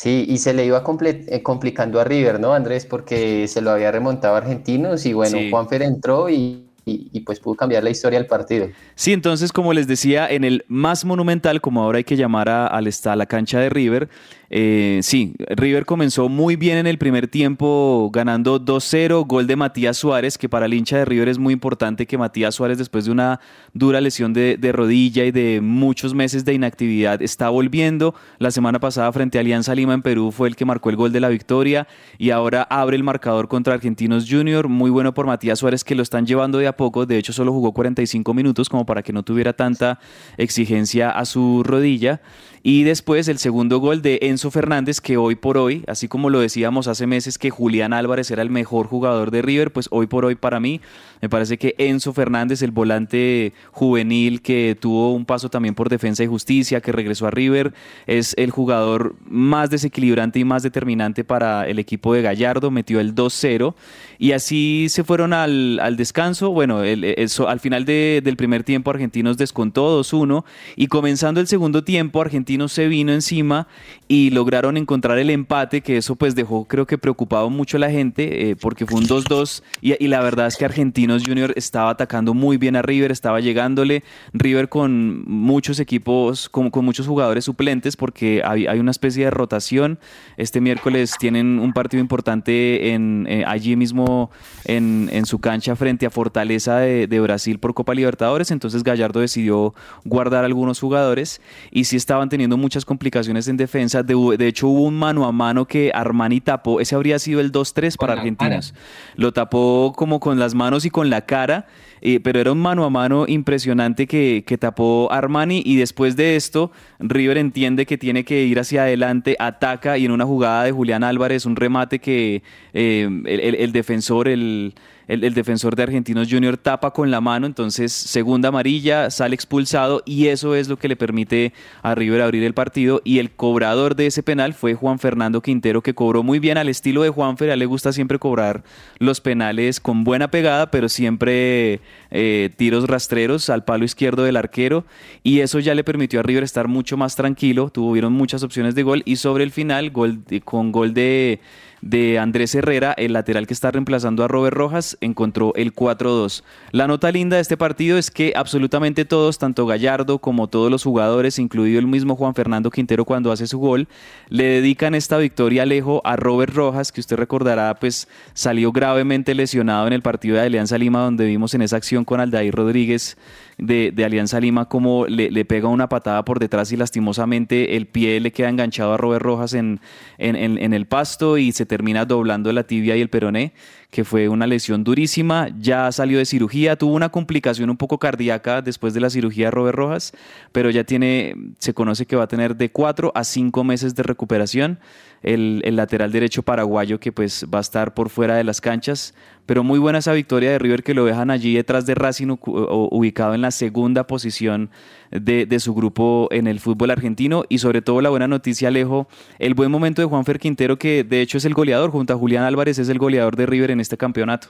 Sí, y se le iba eh, complicando a River, ¿no, Andrés? Porque se lo había remontado a Argentinos y bueno, Juanfer entró y, y, pues pudo cambiar la historia del partido.
Sí, entonces como les decía, en el más monumental, como ahora hay que llamar a, a la cancha de River, eh, sí, River comenzó muy bien en el primer tiempo, ganando 2-0, gol de Matías Suárez, que para el hincha de River es muy importante que Matías Suárez, después de una dura lesión de, rodilla y de muchos meses de inactividad, está volviendo. La semana pasada frente a Alianza Lima en Perú fue el que marcó el gol de la victoria y ahora abre el marcador contra Argentinos Junior. Muy bueno por Matías Suárez que lo están llevando de a poco. De hecho, solo jugó 45 minutos como para que no tuviera tanta exigencia a su rodilla. Y después el segundo gol de Enzo Fernández, que hoy por hoy, así como lo decíamos hace meses que Julián Álvarez era el mejor jugador de River, pues hoy por hoy para mí me parece que Enzo Fernández, el volante juvenil que tuvo un paso también por defensa y justicia, que regresó a River, es el jugador más desequilibrante y más determinante para el equipo de Gallardo, metió el 2-0 y así se fueron al, descanso. Bueno, al final del primer tiempo Argentinos descontó 2-1 y comenzando el segundo tiempo Argentinos se vino encima y lograron encontrar el empate, que eso pues dejó creo que preocupado mucho a la gente eh, porque fue un 2-2 y, y la verdad es que Argentinos Junior estaba atacando muy bien a River, estaba llegándole. River con muchos equipos, con, con muchos jugadores suplentes, porque hay, hay, una especie de rotación. Este miércoles tienen un partido importante en, eh, allí mismo en, en, su cancha frente a Fortaleza de, de, Brasil por Copa Libertadores. Entonces Gallardo decidió guardar algunos jugadores y sí estaban teniendo muchas complicaciones en defensa. De, de hecho, hubo un mano a mano que Armani tapó. Ese habría sido el 2-3 para Argentinos. Lo tapó como con las manos y con la cara, eh, pero era un mano a mano impresionante que, tapó Armani y después de esto River entiende que tiene que ir hacia adelante, ataca y en una jugada de Julián Álvarez, un remate que eh, el, defensor, el, el, defensor de Argentinos Junior tapa con la mano, entonces segunda amarilla, sale expulsado y eso es lo que le permite a River abrir el partido y el cobrador de ese penal fue Juan Fernando Quintero que cobró muy bien al estilo de Juanfer, a le gusta siempre cobrar los penales con buena pegada, pero siempre eh, tiros rastreros al palo izquierdo del arquero y eso ya le permitió a River estar mucho más tranquilo, tuvieron muchas opciones de gol y sobre el final gol con gol de de Andrés Herrera, el lateral que está reemplazando a Robert Rojas, encontró el 4-2. La nota linda de este partido es que absolutamente todos, tanto Gallardo como todos los jugadores, incluido el mismo Juan Fernando Quintero cuando hace su gol, le dedican esta victoria Alejo a Robert Rojas, que usted recordará, pues salió gravemente lesionado en el partido de Alianza Lima, donde vimos en esa acción con Aldair Rodríguez de, Alianza Lima como le, pega una patada por detrás y lastimosamente el pie le queda enganchado a Robert Rojas en, en, el pasto y se termina doblando la tibia y el peroné, que fue una lesión durísima. Ya salió de cirugía, tuvo una complicación un poco cardíaca después de la cirugía de Robert Rojas, pero ya tiene, se conoce que va a tener de cuatro a cinco meses de recuperación el, lateral derecho paraguayo que pues va a estar por fuera de las canchas. Pero muy buena esa victoria de River que lo dejan allí detrás de Racing ubicado en la segunda posición de, su grupo en el fútbol argentino y sobre todo la buena noticia Alejo, el buen momento de Juanfer Quintero que de hecho es el goleador junto a Julián Álvarez es el goleador de River en este campeonato.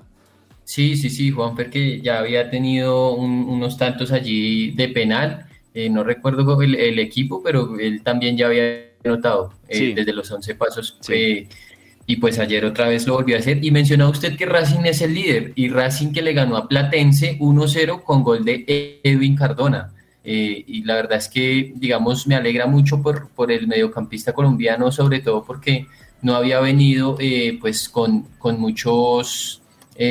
Sí, sí, sí, Juanfer que ya había tenido unos tantos allí de penal, eh, no recuerdo el, el equipo, pero él también ya había notado eh, desde los 11 pasos. Eh, y pues ayer otra vez lo volvió a hacer. Y mencionaba usted que Racing es el líder y Racing que le ganó a Platense 1-0 con gol de Edwin Cardona. Eh, y la verdad es que, digamos, me alegra mucho por, por el mediocampista colombiano, sobre todo porque no había venido pues con, con muchos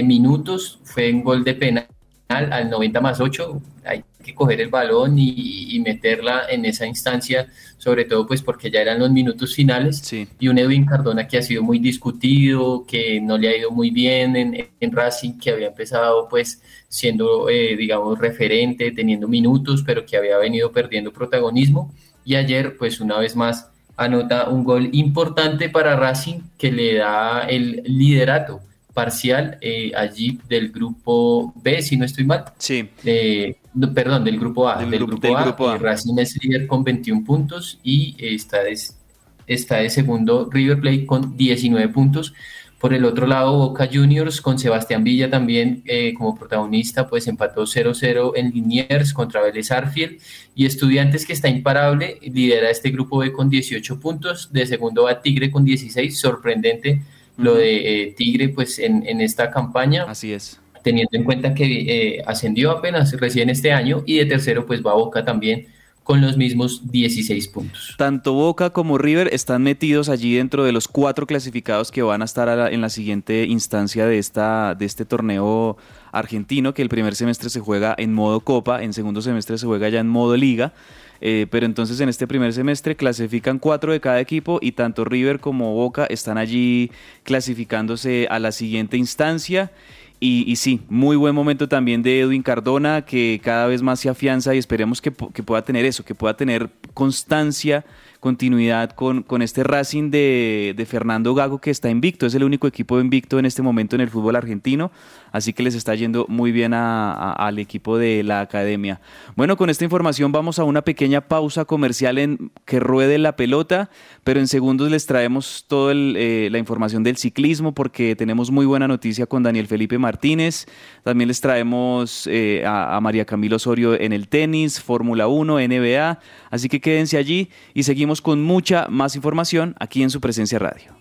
minutos. Fue un gol de penal al 90 más 8. Hay que coger el balón y, y meterla en esa instancia sobre todo pues porque ya eran los minutos finales y un Edwin Cardona que ha sido muy discutido, que no le ha ido muy bien en, en Racing, que había empezado pues siendo eh, digamos referente, teniendo minutos, pero que había venido perdiendo protagonismo y ayer pues una vez más anota un gol importante para Racing que le da el liderato parcial eh, allí del grupo B, si no estoy mal.
Sí.
Eh, perdón, del grupo A. Del, grupo, A, Racing es líder con 21 puntos y está de, está de segundo River Plate con 19 puntos. Por el otro lado, Boca Juniors con Sebastián Villa también eh, como protagonista, pues empató 0-0 en Liniers contra Vélez Arfield. Y Estudiantes, que está imparable, lidera este grupo B con 18 puntos. De segundo va Tigre con 16, sorprendente lo de eh, Tigre pues en, en, esta campaña.
Así es.
Teniendo en cuenta que eh, ascendió apenas recién este año y de tercero pues va Boca también con los mismos 16 puntos.
Tanto Boca como River están metidos allí dentro de los cuatro clasificados que van a estar en la siguiente instancia de, esta, de este torneo argentino, que el primer semestre se juega en modo Copa, en segundo semestre se juega ya en modo Liga. Eh, pero entonces en este primer semestre clasifican cuatro de cada equipo y tanto River como Boca están allí clasificándose a la siguiente instancia. Y, sí, muy buen momento también de Edwin Cardona, que cada vez más se afianza y esperemos que, que pueda tener eso, que pueda tener constancia continuidad con, con este Racing de, de, Fernando Gago que está invicto, es el único equipo invicto en este momento en el fútbol argentino, así que les está yendo muy bien al equipo de la academia. Bueno, con esta información vamos a una pequeña pausa comercial en que ruede la pelota, pero en segundos les traemos toda eh, la información del ciclismo porque tenemos muy buena noticia con Daniel Felipe Martínez, también les traemos eh, a, a María Camilo Osorio en el tenis, Fórmula 1, NBA, así que quédense allí y seguimos con mucha más información aquí en su presencia radio.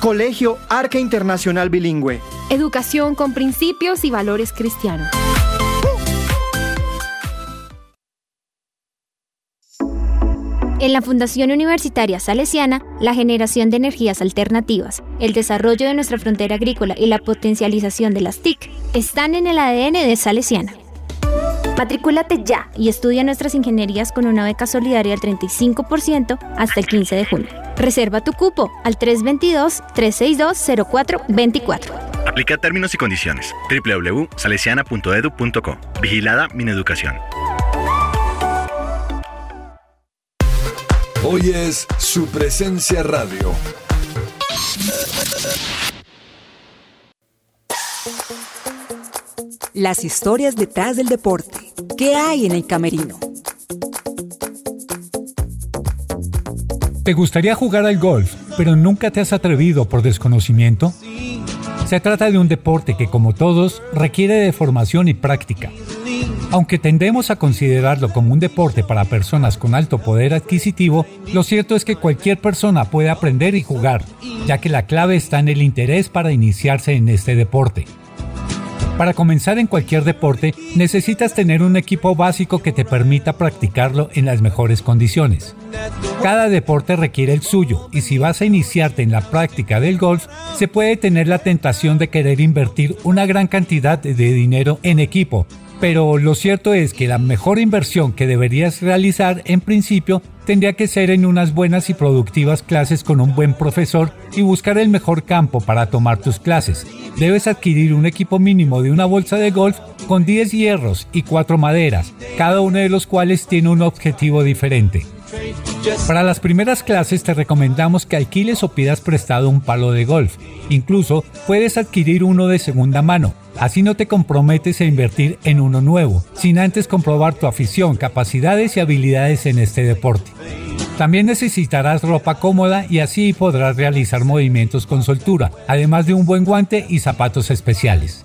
Colegio Arca Internacional Bilingüe.
Educación con principios y valores cristianos.
En la Fundación Universitaria Salesiana, la generación de energías alternativas, el desarrollo de nuestra frontera agrícola y la potencialización de las TIC están en el ADN de Salesiana. Matricúlate ya y estudia nuestras ingenierías con una beca solidaria del 35% hasta el 15 de junio. Reserva tu cupo al 322-362-0424.
Aplica términos y condiciones. www.salesiana.edu.co. Vigilada Mineducación.
Hoy es su presencia radio.
Las historias detrás del deporte. ¿Qué hay en el camerino?
¿Te gustaría jugar al golf, pero nunca te has atrevido por desconocimiento? Se trata de un deporte que, como todos, requiere de formación y práctica. Aunque tendemos a considerarlo como un deporte para personas con alto poder adquisitivo, lo cierto es que cualquier persona puede aprender y jugar, ya que la clave está en el interés para iniciarse en este deporte. Para comenzar en cualquier deporte, necesitas tener un equipo básico que te permita practicarlo en las mejores condiciones. Cada deporte requiere el suyo y si vas a iniciarte en la práctica del golf, se puede tener la tentación de querer invertir una gran cantidad de dinero en equipo, pero lo cierto es que la mejor inversión que deberías realizar en principio tendría que ser en unas buenas y productivas clases con un buen profesor y buscar el mejor campo para tomar tus clases. Debes adquirir un equipo mínimo de una bolsa de golf con 10 hierros y 4 maderas, cada uno de los cuales tiene un objetivo diferente. Para las primeras clases te recomendamos que alquiles o pidas prestado un palo de golf. Incluso puedes adquirir uno de segunda mano. Así no te comprometes a invertir en uno nuevo, sin antes comprobar tu afición, capacidades y habilidades en este deporte. También necesitarás ropa cómoda y así podrás realizar movimientos con soltura, además de un buen guante y zapatos especiales.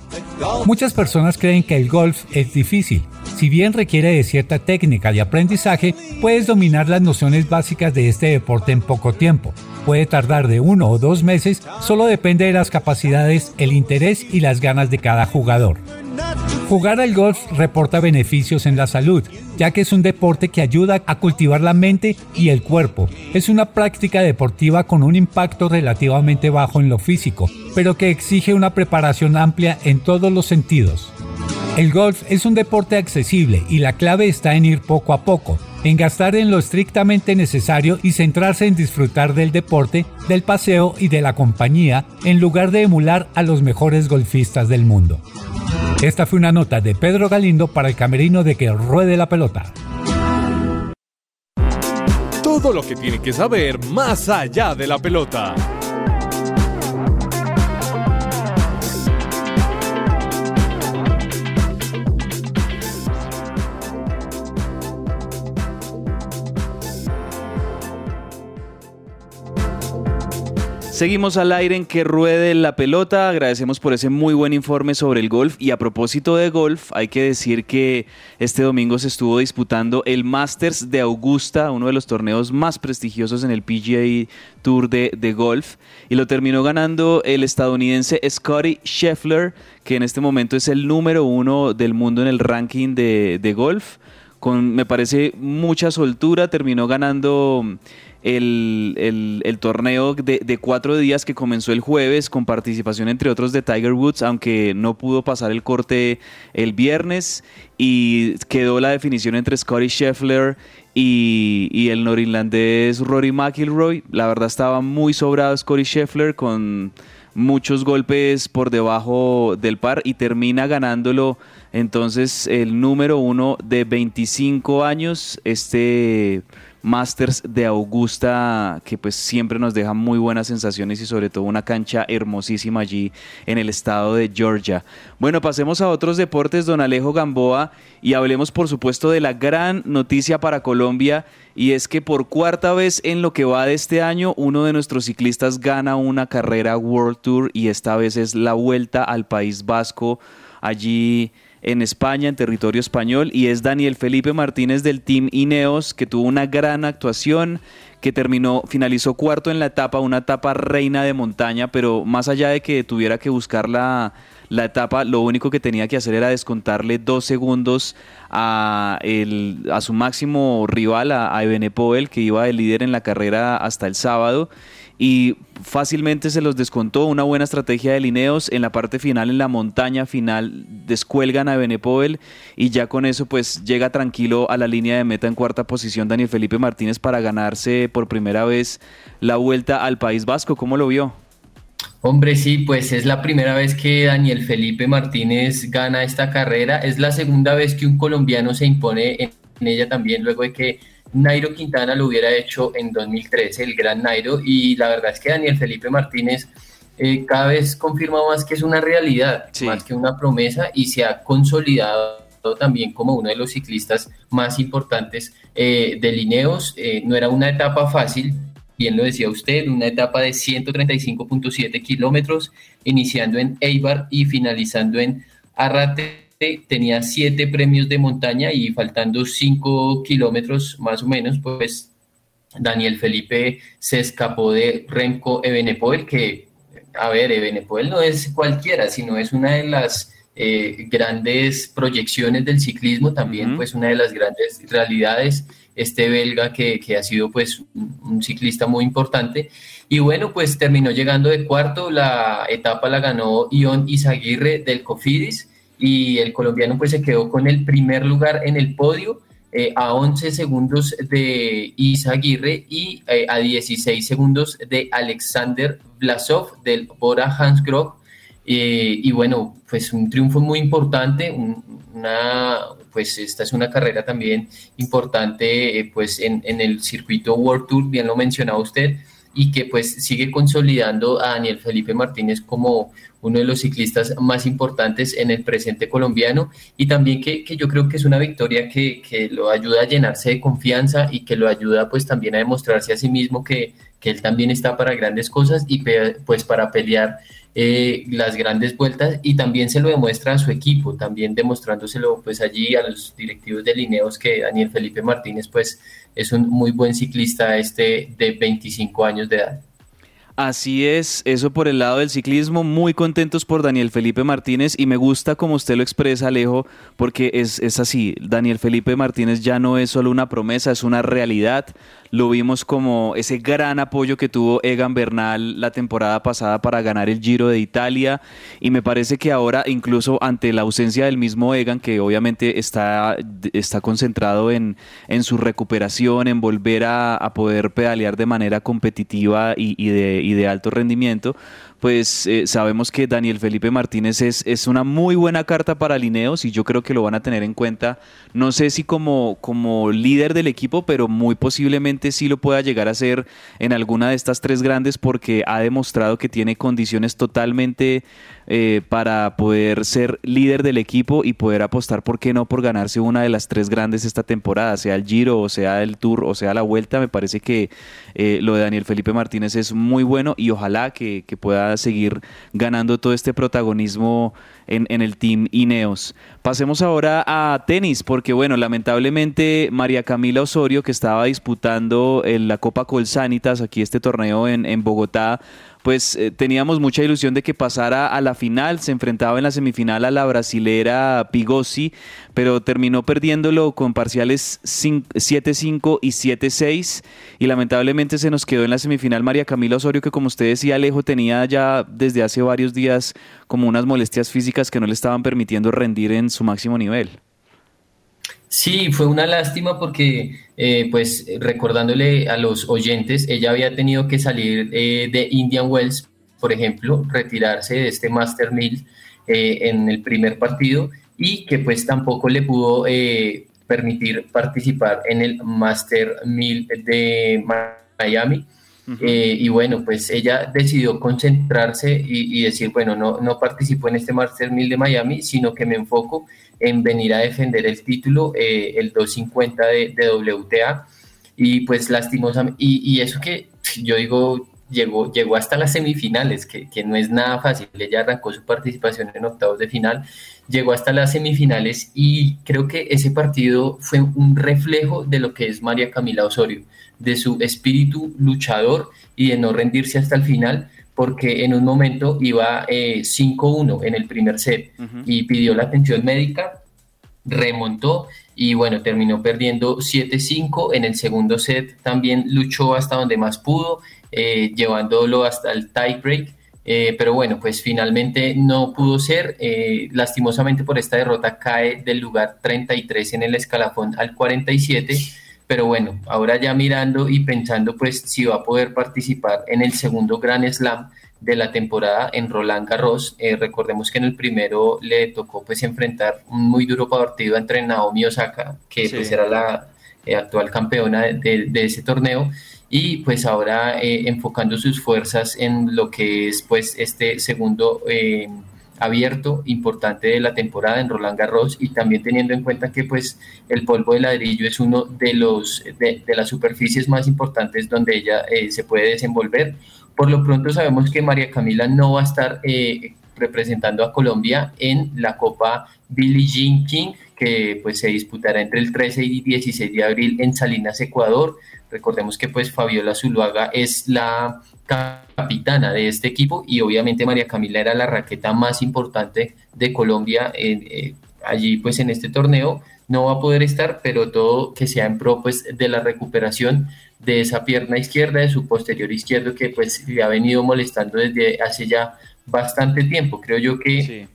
Muchas personas creen que el golf es difícil. Si bien requiere de cierta técnica y aprendizaje, puedes dominar las nociones básicas de este deporte en poco tiempo. Puede tardar de uno o dos meses, solo depende de las capacidades, el interés y las ganas de cada jugador. Jugar al golf reporta beneficios en la salud, ya que es un deporte que ayuda a cultivar la mente y el cuerpo. Es una práctica deportiva con un impacto relativamente bajo en lo físico, pero que exige una preparación amplia en todos los sentidos. El golf es un deporte accesible y la clave está en ir poco a poco, en gastar en lo estrictamente necesario y centrarse en disfrutar del deporte, del paseo y de la compañía, en lugar de emular a los mejores golfistas del mundo. Esta fue una nota de Pedro Galindo para el camerino de que ruede la pelota.
Todo lo que tiene que saber más allá de la pelota.
Seguimos al aire en que ruede la pelota. Agradecemos por ese muy buen informe sobre el golf. Y a propósito de golf, hay que decir que este domingo se estuvo disputando el Masters de Augusta, uno de los torneos más prestigiosos en el PGA Tour de, de golf. Y lo terminó ganando el estadounidense Scotty Scheffler, que en este momento es el número uno del mundo en el ranking de, de golf. Con, me parece, mucha soltura. Terminó ganando el, el, torneo de, cuatro días que comenzó el jueves con participación entre otros de Tiger Woods, aunque no pudo pasar el corte el viernes y quedó la definición entre Scotty Scheffler y, y el norirlandés Rory McIlroy. La verdad estaba muy sobrado Scotty Scheffler con muchos golpes por debajo del par y termina ganándolo entonces el número uno de 25 años, este Masters de Augusta, que pues siempre nos deja muy buenas sensaciones y sobre todo una cancha hermosísima allí en el estado de Georgia. Bueno, pasemos a otros deportes, don Alejo Gamboa, y hablemos por supuesto de la gran noticia para Colombia, y es que por cuarta vez en lo que va de este año, uno de nuestros ciclistas gana una carrera World Tour y esta vez es la vuelta al País Vasco allí en España, en territorio español, y es Daniel Felipe Martínez del Team Ineos, que tuvo una gran actuación, que terminó, finalizó cuarto en la etapa, una etapa reina de montaña, pero más allá de que tuviera que buscar la, la etapa, lo único que tenía que hacer era descontarle dos segundos a, el, a su máximo rival, a, a Ebenepoel, que iba de líder en la carrera hasta el sábado y fácilmente se los descontó. Una buena estrategia de Lineos en la parte final, en la montaña final, descuelgan a Benepoel y ya con eso pues llega tranquilo a la línea de meta en cuarta posición Daniel Felipe Martínez para ganarse por primera vez la vuelta al País Vasco. ¿Cómo lo vio?
Hombre, sí, pues es la primera vez que Daniel Felipe Martínez gana esta carrera. Es la segunda vez que un colombiano se impone en ella también, luego de que Nairo Quintana lo hubiera hecho en 2013, el gran Nairo, y la verdad es que Daniel Felipe Martínez eh, cada vez confirma más que es una realidad, más que una promesa, y se ha consolidado también como uno de los ciclistas más importantes eh, de Lineos. Eh, no era una etapa fácil, bien lo decía usted, una etapa de 135.7 kilómetros, iniciando en Eibar y finalizando en Arrate tenía siete premios de montaña y faltando cinco kilómetros más o menos, pues Daniel Felipe se escapó de Remco Evenepoel, que, a ver, Evenepoel no es cualquiera, sino es una de las eh, grandes proyecciones del ciclismo, también pues una de las grandes realidades, este belga que, que ha sido pues un, ciclista muy importante. Y bueno, pues terminó llegando de cuarto, la etapa la ganó Ion Izaguirre del Cofidis, y el colombiano pues se quedó con el primer lugar en el podio eh, a 11 segundos de Isa Aguirre y eh, a 16 segundos de Alexander Vlasov del Bora Hansgrohe. Eh, y bueno, pues un triunfo muy importante, una, pues esta es una carrera también importante pues en, en el circuito World Tour, bien lo mencionaba usted, y que pues sigue consolidando a Daniel Felipe Martínez como uno de los ciclistas más importantes en el presente colombiano. Y también que, yo creo que es una victoria que, que, lo ayuda a llenarse de confianza y que lo ayuda pues también a demostrarse a sí mismo que, que él también está para grandes cosas y pues para pelear eh, las grandes vueltas y también se lo demuestra a su equipo, también demostrándoselo pues allí a los directivos de Lineos que Daniel Felipe Martínez pues es un muy buen ciclista este de 25 años de edad.
Así es, eso por el lado del ciclismo, muy contentos por Daniel Felipe Martínez y me gusta como usted lo expresa, Alejo, porque es, es así, Daniel Felipe Martínez ya no es solo una promesa, es una realidad, lo vimos como ese gran apoyo que tuvo Egan Bernal la temporada pasada para ganar el Giro de Italia. Y me parece que ahora incluso ante la ausencia del mismo Egan que obviamente está, está concentrado en, en su recuperación, en volver a, poder pedalear de manera competitiva y, de, y de alto rendimiento, pues eh, sabemos que Daniel Felipe Martínez es, es una muy buena carta para Lineos y yo creo que lo van a tener en cuenta, no sé si como, como líder del equipo, pero muy posiblemente sí lo pueda llegar a ser en alguna de estas tres grandes porque ha demostrado que tiene condiciones totalmente eh, para poder ser líder del equipo y poder apostar, ¿por qué no?, por ganarse una de las tres grandes esta temporada, sea el Giro, o sea el Tour, o sea la Vuelta. Me parece que eh, lo de Daniel Felipe Martínez es muy bueno y ojalá que, pueda seguir ganando todo este protagonismo en, el team Ineos. Pasemos ahora a tenis, porque bueno, lamentablemente María Camila Osorio, que estaba disputando en la Copa Colsanitas, aquí este torneo en, en Bogotá, pues eh, teníamos mucha ilusión de que pasara a la final, se enfrentaba en la semifinal a la brasilera Pigossi, pero terminó perdiéndolo con parciales 7-5 y 7-6 y lamentablemente se nos quedó en la semifinal María Camila Osorio que como usted decía Alejo tenía ya desde hace varios días como unas molestias físicas que no le estaban permitiendo rendir en su máximo nivel.
Sí, fue una lástima porque, eh, pues, recordándole a los oyentes, ella había tenido que salir eh, de Indian Wells, por ejemplo, retirarse de este Master 1000 eh, en el primer partido y que pues tampoco le pudo permitir participar en el Master 1000 de Miami. y bueno, pues ella decidió concentrarse y, decir, bueno, no, no participo en este Master 1000 de Miami, sino que me enfoco en venir a defender el título, eh, el 250 de, WTA. Y pues lastimosamente, y, eso que yo digo, llegó, llegó hasta las semifinales, que, que, no es nada fácil. Ella arrancó su participación en octavos de final, llegó hasta las semifinales y creo que ese partido fue un reflejo de lo que es María Camila Osorio, de su espíritu luchador y de no rendirse hasta el final porque en un momento iba 5-1 eh, en el primer set y pidió la atención médica, remontó y bueno, terminó perdiendo 7-5 en el segundo set, también luchó hasta donde más pudo, eh, llevándolo hasta el tiebreak. Eh, pero bueno, pues finalmente no pudo ser. lastimosamente por esta derrota cae del lugar 33 en el escalafón al 47 pero bueno, ahora ya mirando y pensando pues si va a poder participar en el segundo Grand Slam de la temporada en Roland Garros. Eh, recordemos que en el primero le tocó pues enfrentar un muy duro partido entre Naomi Osaka, que pues era la eh, actual campeona de, ese torneo, y pues ahora eh, enfocando sus fuerzas en lo que es pues este segundo abierto importante de la temporada en Roland Garros y también teniendo en cuenta que pues el polvo de ladrillo es uno de los de, las superficies más importantes donde ella eh, se puede desenvolver. Por lo pronto sabemos que María Camila no va a estar eh, representando a Colombia en la Copa Billie Jean King que pues se disputará entre el 13 y 16 de abril en Salinas, Ecuador. Recordemos que pues Fabiola Zuluaga es la capitana de este equipo y obviamente María Camila era la raqueta más importante de Colombia eh, allí pues en este torneo. No va a poder estar pero todo que sea en pro pues de la recuperación de esa pierna izquierda de su posterior izquierdo que pues le ha venido molestando desde hace ya bastante tiempo. Creo yo que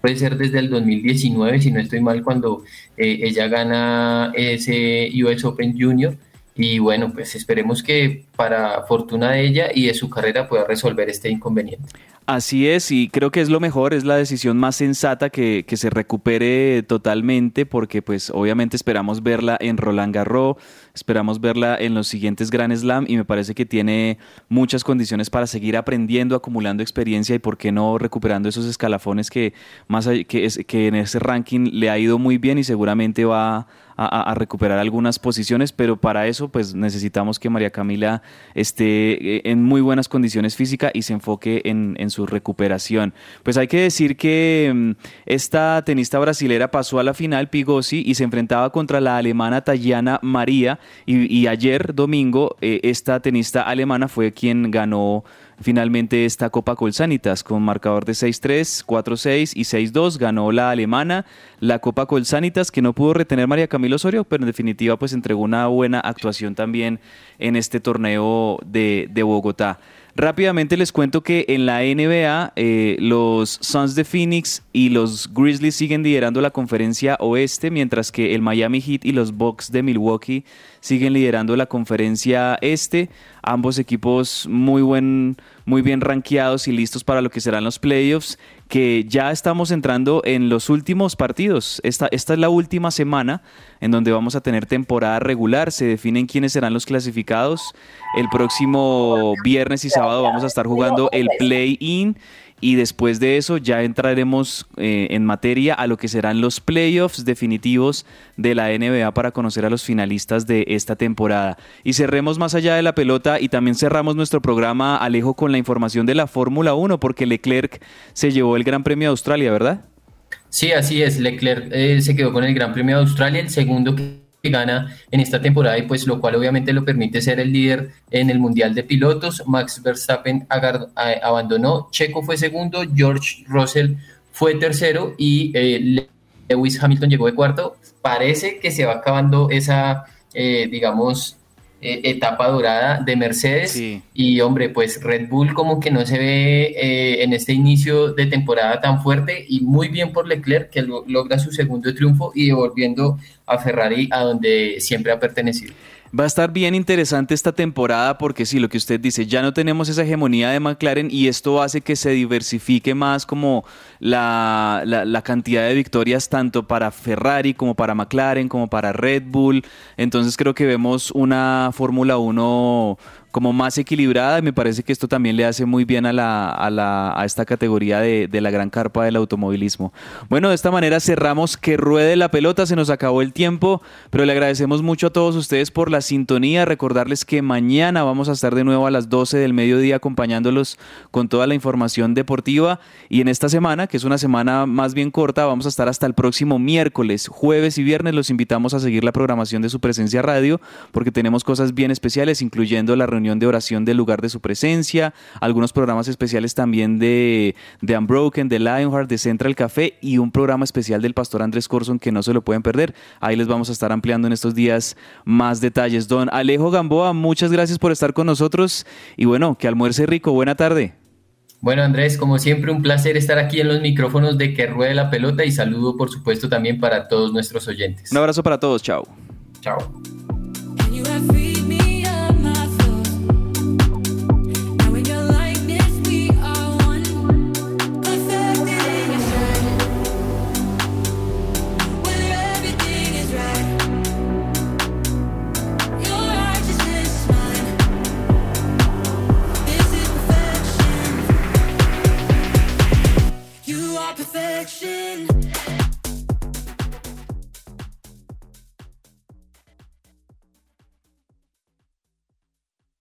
puede ser desde el 2019 si no estoy mal cuando eh, ella gana ese US Open Junior y bueno, pues esperemos que para fortuna de ella y de su carrera pueda resolver este inconveniente.
Así es, y creo que es lo mejor, es la decisión más sensata que, que se recupere totalmente, porque pues obviamente esperamos verla en Roland Garros, esperamos verla en los siguientes Grand Slam y me parece que tiene muchas condiciones para seguir aprendiendo, acumulando experiencia y por qué no recuperando esos escalafones que, más, que, que en ese ranking le ha ido muy bien y seguramente va a, recuperar algunas posiciones, pero para eso pues necesitamos que María Camila esté eh, en muy buenas condiciones físicas y se enfoque en, en su recuperación. Pues hay que decir que mm, esta tenista brasilera pasó a la final, Pigosi, y se enfrentaba contra la alemana Tayana María, y, ayer domingo eh, esta tenista alemana fue quien ganó finalmente esta Copa Colsanitas con marcador de 6-3, 4-6 y 6-2 ganó la alemana la Copa Colsanitas que no pudo retener María Camilo Osorio, pero en definitiva pues entregó una buena actuación también en este torneo de, de Bogotá. Rápidamente les cuento que en la NBA eh, los Suns de Phoenix y los Grizzlies siguen liderando la conferencia oeste, mientras que el Miami Heat y los Bucks de Milwaukee siguen liderando la conferencia este. Ambos equipos muy, buen, muy bien rankeados y listos para lo que serán los playoffs, que ya estamos entrando en los últimos partidos. Esta, esta es la última semana en donde vamos a tener temporada regular. Se definen quiénes serán los clasificados. El próximo viernes y sábado vamos a estar jugando el play-in y después de eso ya entraremos eh, en materia a lo que serán los playoffs definitivos de la NBA para conocer a los finalistas de esta temporada. Y cerremos más allá de la pelota y también cerramos nuestro programa, Alejo, con la información de la Fórmula 1, porque Leclerc se llevó el Gran Premio de Australia, ¿verdad?
Sí, así es. Leclerc eh, se quedó con el Gran Premio de Australia, el segundo que gana en esta temporada y pues lo cual obviamente lo permite ser el líder en el Mundial de Pilotos. Max Verstappen abandonó, Checo fue segundo, George Russell fue tercero y eh, Lewis Hamilton llegó de cuarto. Parece que se va acabando esa, eh, digamos, eh, etapa dorada de Mercedes. Y hombre, pues Red Bull como que no se ve eh, en este inicio de temporada tan fuerte y muy bien por Leclerc que logra su segundo triunfo y devolviendo a Ferrari a donde siempre ha pertenecido.
Va a estar bien interesante esta temporada porque sí, lo que usted dice, ya no tenemos esa hegemonía de McLaren y esto hace que se diversifique más como la, la, cantidad de victorias tanto para Ferrari como para McLaren, como para Red Bull. Entonces creo que vemos una Fórmula 1 como más equilibrada y me parece que esto también le hace muy bien a, la, a, la, a esta categoría de, de, la gran carpa del automovilismo. Bueno, de esta manera cerramos que ruede la pelota, se nos acabó el tiempo, pero le agradecemos mucho a todos ustedes por la sintonía, recordarles que mañana vamos a estar de nuevo a las 12 del mediodía acompañándolos con toda la información deportiva y en esta semana, que es una semana más bien corta, vamos a estar hasta el próximo miércoles, jueves y viernes, los invitamos a seguir la programación de su presencia radio porque tenemos cosas bien especiales, incluyendo la reunión de oración del lugar de su presencia, algunos programas especiales también de, de Unbroken, de Lionheart, de Central Café y un programa especial del pastor Andrés Corson que no se lo pueden perder. Ahí les vamos a estar ampliando en estos días más detalles. Don Alejo Gamboa, muchas gracias por estar con nosotros y bueno, que almuerce rico. Buena tarde.
Bueno, Andrés, como siempre, un placer estar aquí en los micrófonos de Que Ruede la Pelota y saludo, por supuesto, también para todos nuestros oyentes.
Un abrazo para todos, chao.
Chao.
direction.